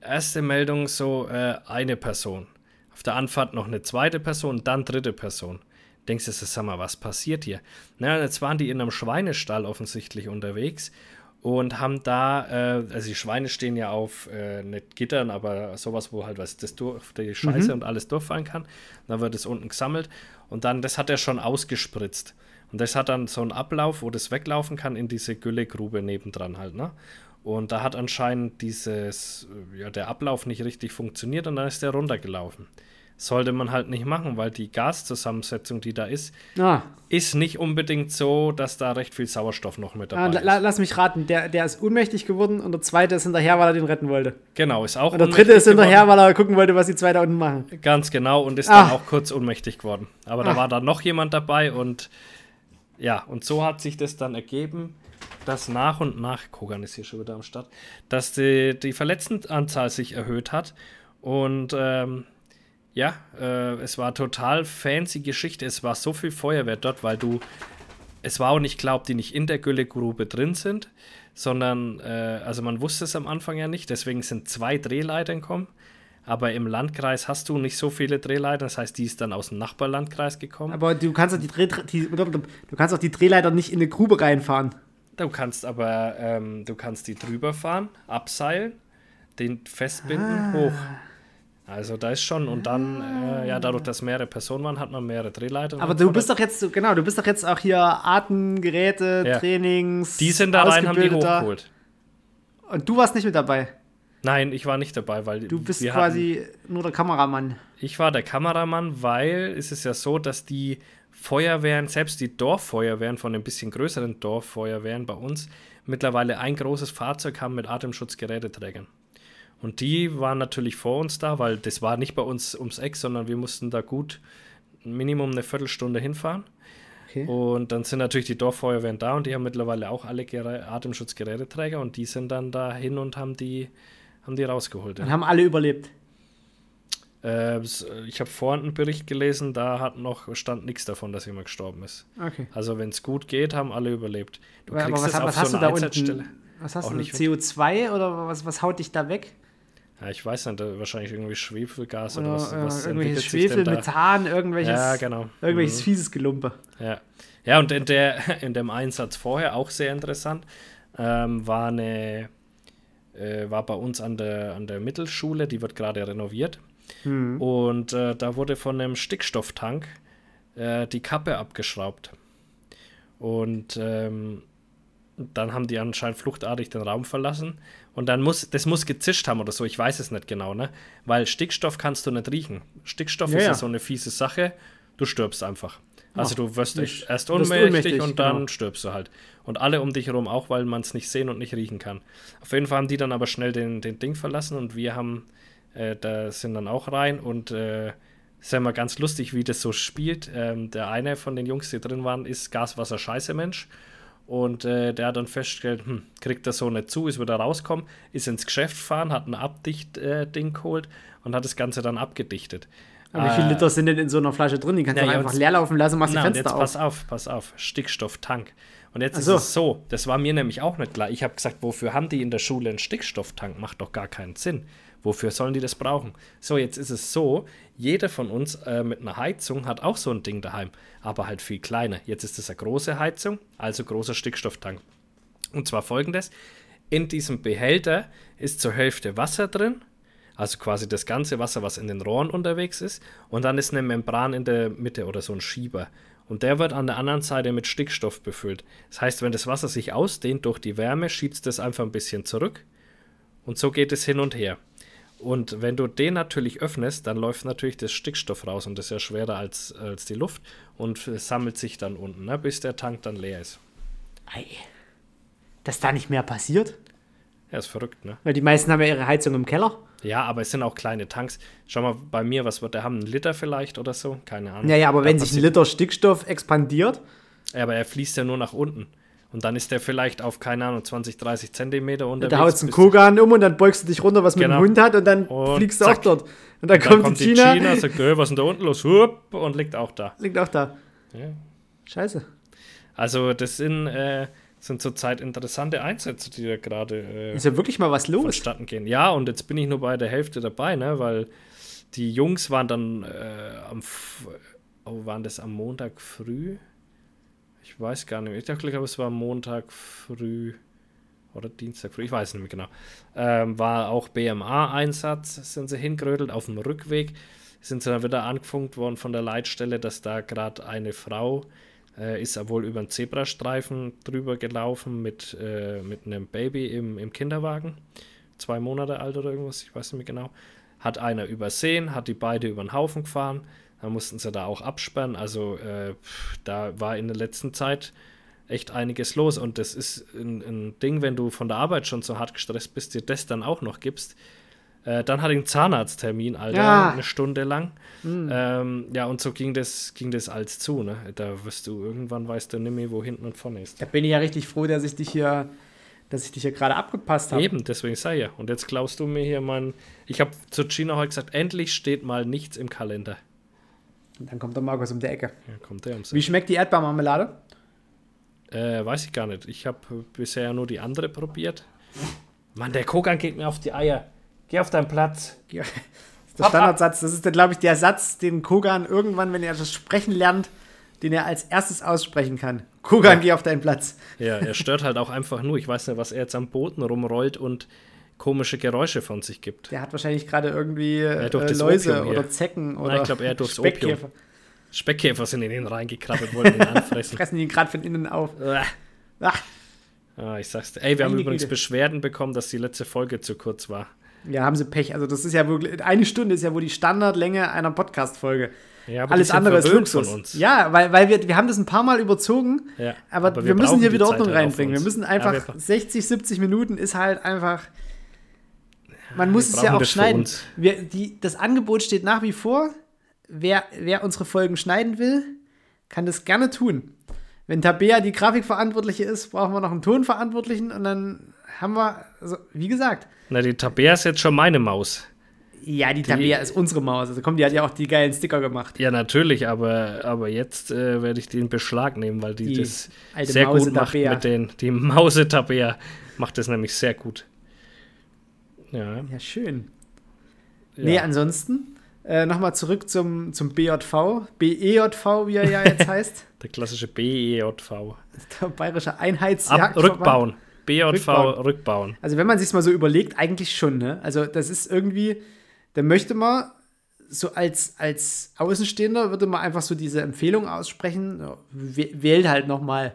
erste Meldung so äh, eine Person. Auf der Anfahrt noch eine zweite Person, dann dritte Person. Denkst du, sag mal, was passiert hier? Na, jetzt waren die in einem Schweinestall offensichtlich unterwegs und haben da, äh, also die Schweine stehen ja auf äh, nicht Gittern, aber sowas, wo halt was das durch, die Scheiße und alles durchfallen kann. Dann wird es unten gesammelt und dann, das hat er schon ausgespritzt. Und das hat dann so einen Ablauf, wo das weglaufen kann in diese Güllegrube nebendran halt, ne? Und da hat anscheinend dieses, ja, der Ablauf nicht richtig funktioniert und dann ist der runtergelaufen. Sollte man halt nicht machen, weil die Gaszusammensetzung, die da ist, Ah, ist nicht unbedingt so, dass da recht viel Sauerstoff noch mit ah, dabei la, ist. lass mich raten, der, der ist ohnmächtig geworden und der zweite ist hinterher, weil er den retten wollte. Genau, ist auch Und der dritte ist hinterher, geworden. weil er gucken wollte, was die zwei da unten machen. Ganz genau und ist Ah. dann auch kurz ohnmächtig geworden. Aber da Ah. war dann noch jemand dabei und ja, und so hat sich das dann ergeben, dass nach und nach, Kogan ist hier schon wieder am Start, dass die, die Verletztenanzahl sich erhöht hat und ähm, ja, äh, es war total fancy Geschichte. Es war so viel Feuerwehr dort, weil du, es war auch nicht klar, ob die nicht in der Güllegrube drin sind, sondern, äh, also man wusste es am Anfang ja nicht, deswegen sind zwei Drehleitern gekommen. Aber im Landkreis hast du nicht so viele Drehleiter, das heißt, die ist dann aus dem Nachbarlandkreis gekommen. Aber du kannst doch die, Dreh, die, du kannst auch die Drehleiter nicht in eine Grube reinfahren. Du kannst aber, ähm, du kannst die drüber fahren, abseilen, den festbinden, hoch. Also da ist schon, und dann, äh, ja, dadurch, dass mehrere Personen waren, hat man mehrere Drehleiter. Aber du bist doch jetzt, genau, du bist doch jetzt auch hier Atemgeräte, Ja. Trainings. Die sind da rein, haben die hochgeholt. Und du warst nicht mit dabei. Nein, ich war nicht dabei, weil Du bist quasi nur der Kameramann. Hatten, ich war der Kameramann, weil es ist ja so, dass die Feuerwehren, selbst die Dorffeuerwehren von den bisschen größeren Dorffeuerwehren bei uns, mittlerweile ein großes Fahrzeug haben mit Atemschutzgeräteträgern. Und die waren natürlich vor uns da, weil das war nicht bei uns ums Eck, sondern wir mussten da gut Minimum eine Viertelstunde hinfahren. Okay. Und dann sind natürlich die Dorffeuerwehren da und die haben mittlerweile auch alle Gerä Atemschutzgeräteträger und die sind dann da hin und haben die, haben die rausgeholt. Ja. Und haben alle überlebt. Äh, ich habe vorhin einen Bericht gelesen, da hat noch stand nichts davon, dass jemand gestorben ist. Okay. Also wenn es gut geht, haben alle überlebt. Du aber, was, was hast du da unten? Was hast du? CO2 oder was, was haut dich da weg? Ja, ich weiß nicht, wahrscheinlich irgendwie Schwefelgas oder, oder was. was irgendwelches Schwefel, Methan, irgendwelches, ja, genau. irgendwelches mhm. fieses Gelumpe. Ja. ja, und in, der, in dem Einsatz vorher auch sehr interessant, ähm, war eine, äh, war bei uns an der, an der Mittelschule, die wird gerade renoviert. Mhm. Und äh, da wurde von einem Stickstofftank äh, die Kappe abgeschraubt. Und ähm, dann haben die anscheinend fluchtartig den Raum verlassen. Und dann muss, das muss gezischt haben oder so, ich weiß es nicht genau, ne? Weil Stickstoff kannst du nicht riechen. Stickstoff ja, ist ja so eine fiese Sache, du stirbst einfach. Also du wirst nicht, erst ohnmächtig, ohnmächtig und dann genau. stirbst du halt. Und alle um dich herum auch, weil man es nicht sehen und nicht riechen kann. Auf jeden Fall haben die dann aber schnell den, den Ding verlassen und wir haben, äh, da sind dann auch rein und äh, ist ja immer ganz lustig, wie das so spielt. Ähm, der eine von den Jungs, die drin waren, ist Gaswasser-Scheiße-Mensch. Und äh, der hat dann festgestellt, hm, kriegt das so nicht zu, ist wieder rauskommen, ist ins Geschäft gefahren, hat ein Abdicht-Ding äh, geholt und hat das Ganze dann abgedichtet. Aber wie viele äh, Liter sind denn in so einer Flasche drin? Die kannst du ja, einfach leer laufen lassen, machst na, die Fenster jetzt auf. Pass auf, pass auf. Stickstofftank. Und jetzt so. ist es so, das war mir nämlich auch nicht klar. Ich habe gesagt, wofür haben die in der Schule einen Stickstofftank? Macht doch gar keinen Sinn. Wofür sollen die das brauchen? So, jetzt ist es so, jeder von uns äh, mit einer Heizung hat auch so ein Ding daheim, aber halt viel kleiner. Jetzt ist es eine große Heizung, also großer Stickstofftank. Und zwar folgendes: In diesem Behälter ist zur Hälfte Wasser drin, also quasi das ganze Wasser, was in den Rohren unterwegs ist, und dann ist eine Membran in der Mitte oder so ein Schieber. Und der wird an der anderen Seite mit Stickstoff befüllt. Das heißt, wenn das Wasser sich ausdehnt durch die Wärme, schiebt es das einfach ein bisschen zurück. Und so geht es hin und her. Und wenn du den natürlich öffnest, dann läuft natürlich das Stickstoff raus und das ist ja schwerer als, als die Luft und sammelt sich dann unten, ne, bis der Tank dann leer ist. Ei. Dass da nicht mehr passiert? Ja, ist verrückt, ne? Weil die meisten haben ja ihre Heizung im Keller. Ja, aber es sind auch kleine Tanks. Schau mal bei mir, was wird der haben? Einen Liter vielleicht oder so? Keine Ahnung. Ja, ja, aber da wenn sich ein Liter Stickstoff expandiert. Ja, aber er fließt ja nur nach unten. Und dann ist der vielleicht auf, keine Ahnung, 20, 30 Zentimeter unterwegs. Da haust du einen Kogan um und dann beugst du dich runter, was genau. mit dem genau. Hund hat und dann und fliegst du zack. auch dort. Und dann, und kommt, dann kommt die China. China sagt, was ist denn da unten los? Hup, und liegt auch da. Liegt auch da. Ja. Scheiße. Also das sind, äh, sind zurzeit interessante Einsätze, die da gerade äh, Ist ja wirklich mal was los. Vonstatten gehen. Ja, und jetzt bin ich nur bei der Hälfte dabei, ne, weil die Jungs waren dann äh, am, oh, waren das am Montag früh? Ich weiß gar nicht mehr. Ich glaube, es war Montag früh oder Dienstag früh, ich weiß nicht mehr genau. Ähm, war auch BMA-Einsatz, sind sie hingerödelt auf dem Rückweg. Sind sie dann wieder angefunkt worden von der Leitstelle, dass da gerade eine Frau äh, ist wohl über den Zebrastreifen drüber gelaufen mit, äh, mit einem Baby im, im Kinderwagen. Zwei Monate alt oder irgendwas, ich weiß nicht mehr genau. Hat einer übersehen, hat die beide über den Haufen gefahren da mussten sie da auch absperren. Also äh, da war in der letzten Zeit echt einiges los. Und das ist ein, ein, Ding, wenn du von der Arbeit schon so hart gestresst bist, dir das dann auch noch gibst. Äh, dann hatte ich einen Zahnarzttermin, Alter, ja. eine Stunde lang. Mhm. Ähm, ja, und so ging das, ging das als zu. Ne? Da wirst du irgendwann weißt du nicht mehr, wo hinten und vorne ist. Da bin ich ja richtig froh, dass ich dich hier dass ich dich ja gerade abgepasst habe. Eben, deswegen sei ja. Und jetzt klaust du mir hier mein. Ich habe zu Gina heute gesagt, endlich steht mal nichts im Kalender. Und dann kommt der Markus um die Ecke. Ja, kommt der ums Wie schmeckt die Erdbeermarmelade? Äh, weiß ich gar nicht. Ich habe bisher nur die andere probiert. Mann, der Kogan geht mir auf die Eier. Geh auf deinen Platz. Das ist der Standardsatz. Das ist, glaube ich, der Satz, den Kogan irgendwann, wenn er das Sprechen lernt, den er als erstes aussprechen kann. Kogan, ja. geh auf deinen Platz. Ja, er stört halt auch einfach nur. Ich weiß nicht, was er jetzt am Boden rumrollt und komische Geräusche von sich gibt. Der hat wahrscheinlich gerade irgendwie äh, Läuse oder Zecken oder Nein, ich glaube, er durchs Speckkäfer. Opium. Speckkäfer sind in ihn reingekrabbelt, wollten ihn anfressen. Fressen ihn gerade von innen auf. Ach. Ah, ich sag's dir. Ey, wir Einige haben übrigens Güte. Beschwerden bekommen, dass die letzte Folge zu kurz war. Ja, haben sie Pech. Also, das ist ja wirklich, eine Stunde ist ja wohl die Standardlänge einer Podcast-Folge. Ja, Alles andere ist Luxus. Ja, weil, weil wir, wir haben das ein paar Mal überzogen, ja, aber, aber, wir, wir müssen hier wieder Ordnung halt reinbringen. Wir müssen einfach, ja, 60, 70 Minuten ist halt einfach man muss es ja auch schneiden. Wir, die, das Angebot steht nach wie vor. Wer, wer unsere Folgen schneiden will, kann das gerne tun. Wenn Tabea die Grafikverantwortliche ist, brauchen wir noch einen Tonverantwortlichen und dann haben wir, also, wie gesagt. Na, die Tabea ist jetzt schon meine Maus. Ja, die Tabea ist unsere Maus. Also komm, die hat ja auch die geilen Sticker gemacht. Ja, natürlich, aber, aber jetzt äh, werde ich den Beschlag nehmen, weil die, Die das sehr gut macht mit den. Die Mausetabea macht das nämlich sehr gut. Ja. Ja, schön. ja. Nee, ansonsten äh, nochmal zurück zum, zum BJV. BEJV, wie er ja jetzt heißt. Der klassische BEJV. Der Bayerische Ab, Einheitsjagdverband. rückbauen. BJV Rückbauen. rückbauen. Also wenn man sich mal so überlegt, eigentlich schon, ne? Also das ist irgendwie, da möchte man so als, als Außenstehender, würde man einfach so diese Empfehlung aussprechen, wählt halt nochmal.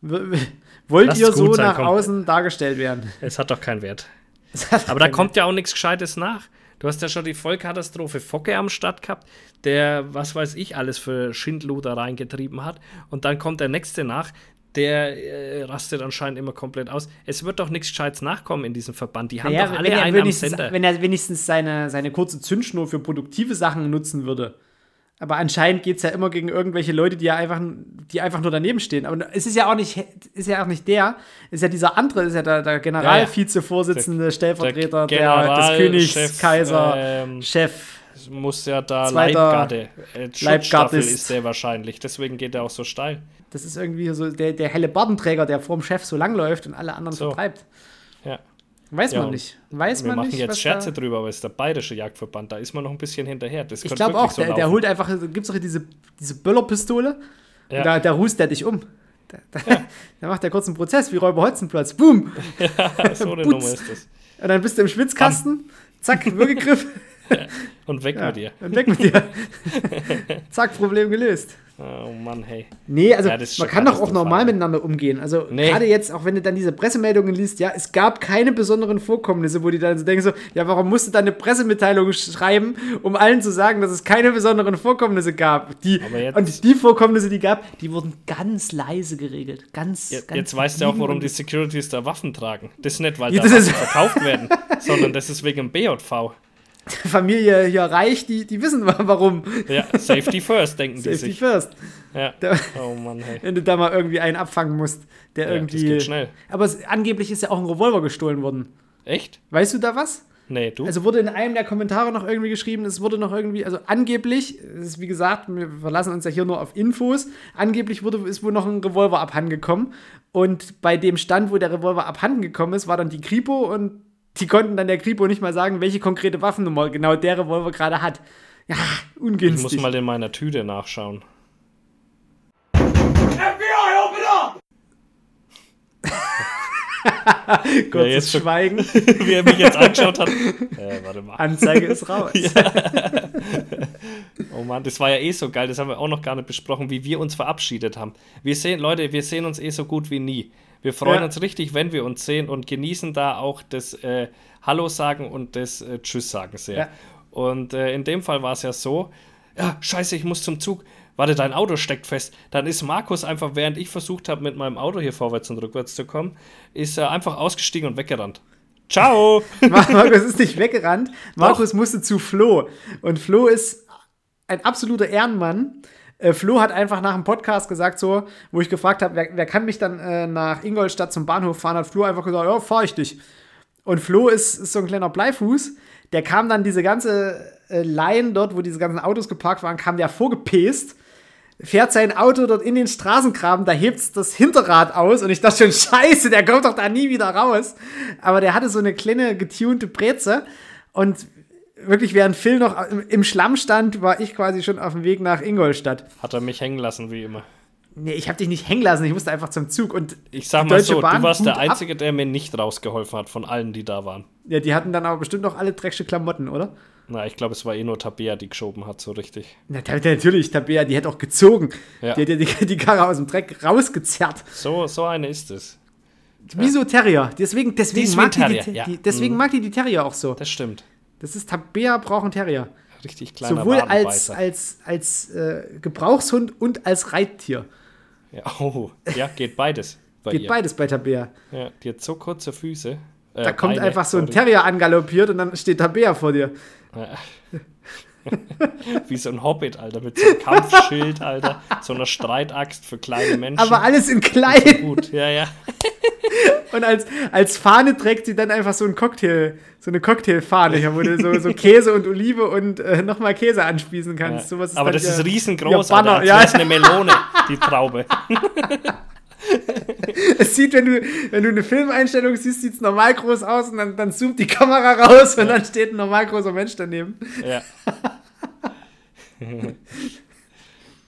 Wollt Lasst ihr so sein, nach komm. außen dargestellt werden? Es hat doch keinen Wert. Aber da kommt ja auch nichts Gescheites nach. Du hast ja schon die Vollkatastrophe Focke am Start gehabt, der, was weiß ich, alles für Schindluder reingetrieben hat. Und dann kommt der nächste nach, der äh, rastet anscheinend immer komplett aus. Es wird doch nichts Gescheites nachkommen in diesem Verband. Die haben Ja, doch wenn, alle er einen am wenigstens, Sender. wenn er wenigstens seine, seine kurze Zündschnur für produktive Sachen nutzen würde. Aber anscheinend geht es ja immer gegen irgendwelche Leute, die ja einfach, die einfach nur daneben stehen. Aber es ist ja auch nicht, ist ja auch nicht der, ist ja dieser andere, ist ja der, der Generalvizevorsitzende, Stellvertreter der, General- des Königs, Chef, Kaiser, ähm, Chef. Muss ja da Leibgarde. Äh, Schutzstaffel Leibgardist. ist der wahrscheinlich. Deswegen geht er auch so steil. Das ist irgendwie so der, der helle Bardenträger, der vorm Chef so langläuft und alle anderen So. vertreibt. Ja. Weiß Ja, man nicht. Weiß Wir man machen nicht. jetzt Scherze drüber, aber es ist der bayerische Jagdverband. Da ist man noch ein bisschen hinterher. Das Ich glaube auch, so der, der holt einfach, gibt es doch diese, diese Böllerpistole Ja. und da, da rußt der dich um. Da, da, da macht der kurz einen Prozess wie Räuber Hotzenplatz. Boom! so eine. Nummer ist das. Und dann bist du im Schwitzkasten. Zack, Würgegriff. Und weg Ja, mit dir. und weg mit dir. Zack, Problem gelöst. Oh Mann, hey. Nee, also Ja, man kann doch auch normal miteinander umgehen. Also Nee. gerade jetzt, auch wenn du dann diese Pressemeldungen liest, ja, es gab keine besonderen Vorkommnisse, wo die dann so denken so, ja, warum musst du dann eine Pressemitteilung schreiben, um allen zu sagen, dass es keine besonderen Vorkommnisse gab? Die, und die Vorkommnisse, die gab, die wurden ganz leise geregelt. Ganz, Jetzt, ganz jetzt weißt du auch, warum die Securities da Waffen tragen. Das ist nicht, weil Ja, da Waffen verkauft werden, sondern das ist wegen dem BJV. Familie hier reich, die, die wissen warum. Ja, Safety first, denken die Safety sich. first. Ja. Da- Oh Mann, hey. Wenn du da mal irgendwie einen abfangen musst, der Ja, das irgendwie. geht schnell. Aber es, angeblich ist ja auch ein Revolver gestohlen worden. Echt? Weißt du da was? Nee, du? Also wurde in einem der Kommentare noch irgendwie geschrieben, es wurde noch irgendwie, also angeblich, es ist wie gesagt, wir verlassen uns ja hier nur auf Infos, angeblich wurde, ist wohl noch ein Revolver abhandengekommen und bei dem Stand, wo der Revolver abhandengekommen ist, war dann die Kripo und die konnten dann der Kripo nicht mal sagen, welche konkrete Waffennummer genau der Revolver gerade hat. Ja, ich ungünstig. muss mal in meiner Tüte nachschauen. Kurzes jetzt schon- Schweigen, Wie er mich jetzt angeschaut hat. Äh, warte mal. Anzeige ist raus. Oh Mann, das war ja eh so geil. Das haben wir auch noch gar nicht besprochen, wie wir uns verabschiedet haben. Wir sehen, Leute, wir sehen uns eh so gut wie nie. Wir freuen Ja. uns richtig, wenn wir uns sehen und genießen da auch das äh, Hallo sagen und das äh, Tschüss sagen sehr. Ja. Und äh, in dem Fall war es ja so, ja, scheiße, ich muss zum Zug. Warte, dein Auto steckt fest. Dann ist Markus einfach, während ich versucht habe, mit meinem Auto hier vorwärts und rückwärts zu kommen, ist er einfach ausgestiegen und weggerannt. Ciao! Mar- Markus ist nicht weggerannt. Markus musste zu Flo. Und Flo ist ein absoluter Ehrenmann. Äh, Flo hat einfach nach dem Podcast gesagt, so, wo ich gefragt habe, wer, wer kann mich dann äh, nach Ingolstadt zum Bahnhof fahren, hat Flo einfach gesagt, ja, fahr ich dich. Und Flo ist, ist so ein kleiner Bleifuß. Der kam dann diese ganze äh, Line dort, wo diese ganzen Autos geparkt waren, kam der vorgepest, fährt sein Auto dort in den Straßengraben, da hebt das Hinterrad aus und ich dachte schon, scheiße, der kommt doch da nie wieder raus. Aber der hatte so eine kleine getunte Breze und wirklich während Phil noch im- Schlamm stand, war ich quasi schon auf dem Weg nach Ingolstadt. Hat er mich hängen lassen, wie immer. Nee, ich habe dich nicht hängen lassen, ich musste einfach zum Zug und Ich sag mal so, Bahn, du warst der ab. Einzige, der mir nicht rausgeholfen hat von allen, die da waren. Ja, die hatten dann aber bestimmt noch alle dreckige Klamotten, oder? Na, ich glaube, es war eh nur Tabea, die geschoben hat, so richtig. Na, natürlich, Tabea, die hat auch gezogen. Ja. Die hat ja die, die Karre aus dem Dreck rausgezerrt. So, so eine ist es. Wieso Terrier? Deswegen, deswegen, wie mag, ein die, Terrier, die, ja. deswegen Mhm. mag die die Terrier auch so. Das stimmt. Das ist Tabea braucht einen Terrier. Richtig kleiner Sowohl als, als, als äh, Gebrauchshund und als Reittier. Ja, oh, ja, geht beides. Bei Geht ihr. beides bei Tabea. Ja, die hat so kurze Füße. Äh, Da kommt Beine, einfach so ein sorry. Terrier angaloppiert und dann steht Tabea vor dir. Wie so ein Hobbit, Alter, mit so einem Kampfschild, Alter. So einer Streitaxt für kleine Menschen. Aber alles in klein. Gut, ja, ja. Und als, als Fahne trägt sie dann einfach so ein Cocktail, so eine Cocktailfahne, wo du so, so Käse und Olive und äh, nochmal Käse anspießen kannst. Ja. Sowas ist Aber das ihr- ist riesengroß, ihr Banner, Alter. ja. Das ist eine Melone, die Traube. Es sieht, wenn du, wenn du eine Filmeinstellung siehst, sieht es normal groß aus und dann, dann zoomt die Kamera raus und dann steht ein normal großer Mensch daneben. Ja.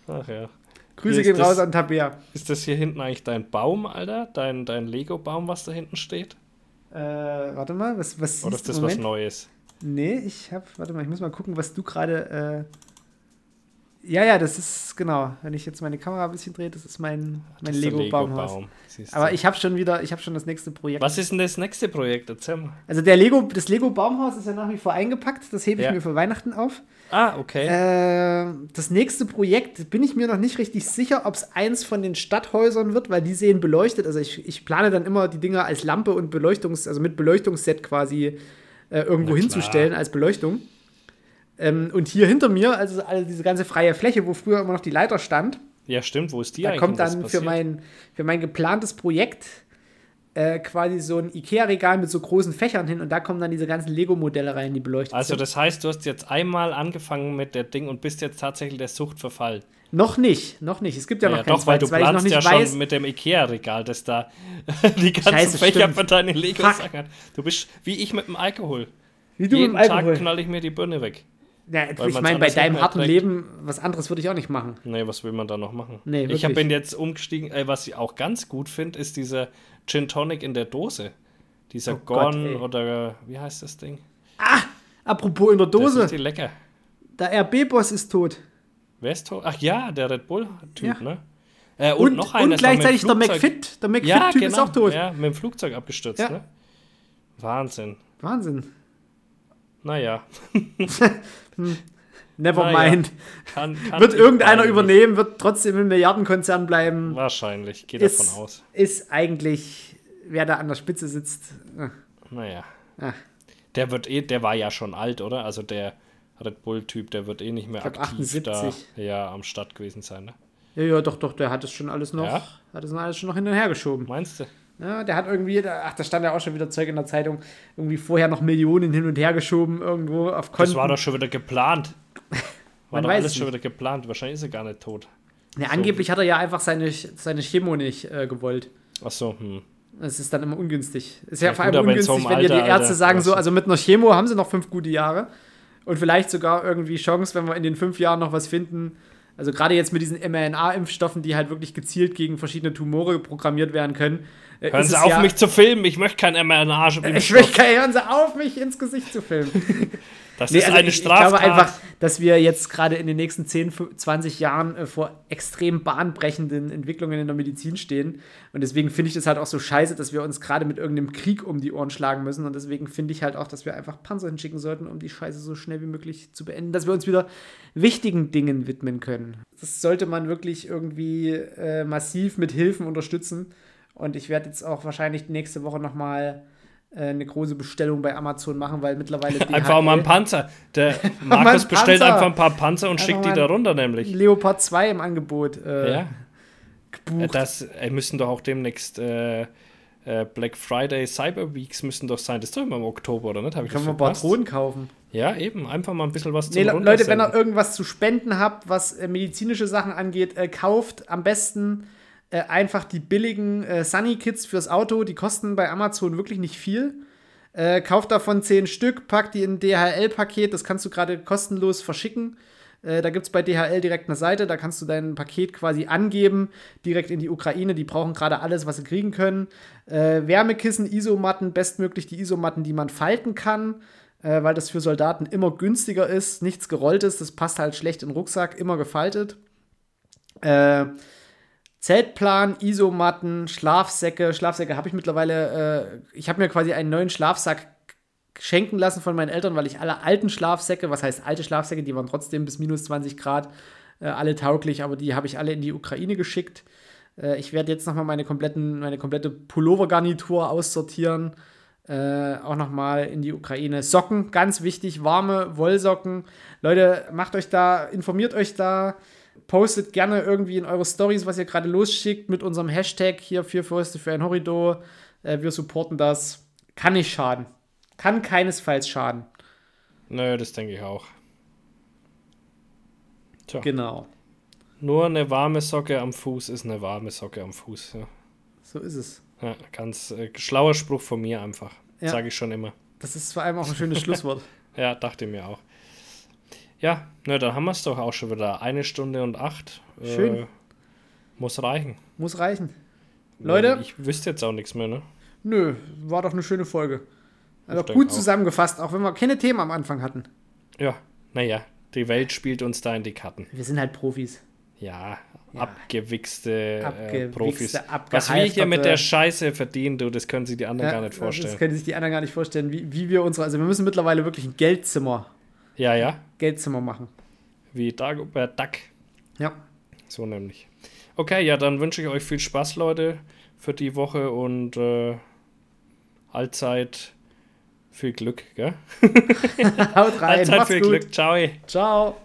Ach ja. Grüße gehen das- raus an Tabea. Ist das hier hinten eigentlich dein Baum, Alter? Dein, dein Lego-Baum, was da hinten steht? Äh, warte mal, was, was Oder ist das im was Moment? Neues? Nee, ich hab, warte mal, ich muss mal gucken, was du gerade, äh, ja, ja, das ist, genau, wenn ich jetzt meine Kamera ein bisschen drehe, das ist mein, mein Lego-Baumhaus. Du. Aber ich habe schon wieder, ich habe schon das nächste Projekt. Was ist denn das nächste Projekt? Erzähl mal. Also der Lego, das Lego-Baumhaus ist ja nach wie vor eingepackt, das hebe ich Ja. mir für Weihnachten auf. Ah, okay. Äh, das nächste Projekt bin ich mir noch nicht richtig sicher, ob es eins von den Stadthäusern wird, weil die sehen beleuchtet. Also ich, ich plane dann immer die Dinger als Lampe und Beleuchtungs-, also mit Beleuchtungsset quasi äh, irgendwo hinzustellen als Beleuchtung. Ähm, und hier hinter mir, also, also diese ganze freie Fläche, wo früher immer noch die Leiter stand, ja, stimmt. Wo ist die da eigentlich? kommt und was dann für mein, für mein geplantes Projekt äh, quasi so ein Ikea-Regal mit so großen Fächern hin und da kommen dann diese ganzen Lego-Modelle rein, die beleuchtet Also, sind. das heißt, du hast jetzt einmal angefangen mit der Ding und bist jetzt tatsächlich der Sucht verfallen. Noch nicht, noch nicht. Es gibt ja, Ja, noch kein doch, weil du zweites, weil noch planst nicht ja weiß. schon mit dem Ikea-Regal, das da die ganzen Scheiße, Fächer stimmt. für deine Legos Fuck. hat. Du bist wie ich mit dem Alkohol. Wie du Jeden mit dem Tag Alkohol. knall ich mir die Birne weg. Ja, ich meine, bei deinem harten trägt. Leben, was anderes würde ich auch nicht machen. Nee, was will man da noch machen? Nee, ich wirklich. bin jetzt umgestiegen. Äh, was ich auch ganz gut finde, ist dieser Gin Tonic in der Dose. Dieser Oh Gott, Gorn ey. oder wie heißt das Ding? Apropos in der Das ist Dose, lecker. der RB-Boss ist tot. Wer ist tot? Ach ja, der Red Bull-Typ, Ja. ne? Äh, und, Und, noch einer und gleichzeitig der McFit. Der Ja, McFit-Typ genau. ist auch tot. Ja, mit dem Flugzeug abgestürzt, Ja. ne? Wahnsinn. Wahnsinn. Naja. Never Naja. mind. Kann, kann Wird irgendeiner eigentlich. übernehmen, wird trotzdem ein Milliardenkonzern bleiben. Wahrscheinlich, geht Ist, davon aus. ist eigentlich, wer da an der Spitze sitzt. äh, Naja. Ah. Der wird eh, der war ja schon alt, oder? Also der Red Bull-Typ, der wird eh nicht mehr aktiv 78. da ja, am Start gewesen sein, ne? Ja, ja, doch, doch, der hat es schon alles noch, Ja? hat es alles schon noch hin und her geschoben. Meinst du? Ja, der hat irgendwie, ach, da stand ja auch schon wieder Zeug in der Zeitung, irgendwie vorher noch Millionen hin und her geschoben irgendwo auf Konten. Das war doch schon wieder geplant. War doch alles es schon wieder geplant. Wahrscheinlich ist er gar nicht tot. ja, angeblich hat er ja einfach seine, seine Chemo nicht äh, gewollt. Ach so, hm. Das ist dann immer ungünstig. Ist ja, Ja, vor allem so ungünstig, wenn dir die Ärzte Alter, sagen, so, also mit einer Chemo haben sie noch fünf gute Jahre. Und vielleicht sogar irgendwie Chance, wenn wir in den fünf Jahren noch was finden. Also gerade jetzt mit diesen mRNA-Impfstoffen, die halt wirklich gezielt gegen verschiedene Tumore programmiert werden können. Äh, Hören Sie auf, ja, mich zu filmen. Ich möchte kein mRNA. Ich möchte keine, hören Sie auf, mich ins Gesicht zu filmen. Das Nee, ist also eine ich, ich Straftat. glaube einfach, dass wir jetzt gerade in den nächsten 10, 20 Jahren äh, vor extrem bahnbrechenden Entwicklungen in der Medizin stehen. Und deswegen finde ich das halt auch so scheiße, dass wir uns gerade mit irgendeinem Krieg um die Ohren schlagen müssen. Und deswegen finde ich halt auch, dass wir einfach Panzer hinschicken sollten, um die Scheiße so schnell wie möglich zu beenden, dass wir uns wieder wichtigen Dingen widmen können. Das sollte man wirklich irgendwie äh, massiv mit Hilfen unterstützen. Und ich werde jetzt auch wahrscheinlich nächste Woche nochmal äh, eine große Bestellung bei Amazon machen, weil mittlerweile Einfach auch mal DHL Panzer. Der Markus einen bestellt Panzer. einfach ein paar Panzer und Einfach schickt die da runter, nämlich. Leopard 2 im Angebot äh, Ja. gebucht. Das äh, müssen doch auch demnächst äh, äh, Black Friday, Cyber Weeks müssen doch sein. Das ist doch immer im Oktober, oder nicht? Hab ich Können wir verpasst? Patronen kaufen. Ja, eben. Einfach mal ein bisschen was Nee, zum Le- Leute, wenn ihr irgendwas zu spenden habt, was äh, medizinische Sachen angeht, äh, kauft am besten äh, einfach die billigen äh, Sunny Kits fürs Auto. Die kosten bei Amazon wirklich nicht viel. Äh, kauft davon 10 Stück, packt die in ein DHL-Paket. Das kannst du gerade kostenlos verschicken. Äh, da gibt es bei DHL direkt eine Seite, da kannst du dein Paket quasi angeben, direkt in die Ukraine. Die brauchen gerade alles, was sie kriegen können. Äh, Wärmekissen, Isomatten, bestmöglich die Isomatten, die man falten kann, äh, weil das für Soldaten immer günstiger ist. Nichts gerolltes, das passt halt schlecht in den Rucksack, immer gefaltet. Äh, Zeltplan, Isomatten, Schlafsäcke. Schlafsäcke habe ich mittlerweile. Äh, ich habe mir quasi einen neuen Schlafsack schenken lassen von meinen Eltern, weil ich alle alten Schlafsäcke, was heißt alte Schlafsäcke, die waren trotzdem bis minus 20 Grad äh, alle tauglich, aber die habe ich alle in die Ukraine geschickt. Äh, ich werde jetzt nochmal meine, meine komplette Pullovergarnitur aussortieren. Äh, auch nochmal in die Ukraine. Socken, ganz wichtig, warme Wollsocken. Leute, macht euch da, informiert euch da, postet gerne irgendwie in eure Stories, was ihr gerade losschickt, mit unserem Hashtag hier für Fäuste für ein Horridor. Äh, wir supporten das. Kann nicht schaden. Kann keinesfalls schaden. Nö, das denke ich auch. Tja. Genau. Nur eine warme Socke am Fuß ist eine warme Socke am Fuß. Ja, So ist es. ja ganz äh, schlauer Spruch von mir einfach. Ja. Sage ich schon immer. Das ist vor allem auch ein schönes Schlusswort. Ja, dachte mir auch. Ja, ne, dann haben wir es doch auch schon wieder. Eine Stunde und acht. Schön. Äh, muss reichen. Muss reichen. Leute, Ich wüsste jetzt auch nichts mehr, ne? nö, war doch eine schöne Folge. Also gut auch. zusammengefasst, auch wenn wir keine Themen am Anfang hatten. Ja, naja, die Welt spielt uns da in die Karten. Wir sind halt Profis. Ja, Ja. abgewichste, äh, Abgewichste, Profis. Was wir hier mit der Scheiße verdienen, du, das können sich die anderen gar nicht Das vorstellen. können sich die anderen gar nicht vorstellen, wie, wie wir unsere. Also wir müssen mittlerweile wirklich ein Geldzimmer, Ja, ja, Geldzimmer machen. wie Dagobert Duck. Ja. So nämlich. Okay, ja, dann wünsche ich euch viel Spaß, Leute, für die Woche und äh, allzeit viel Glück, gell? Haut rein. allzeit Macht's viel gut. Glück. Ciao. Ciao.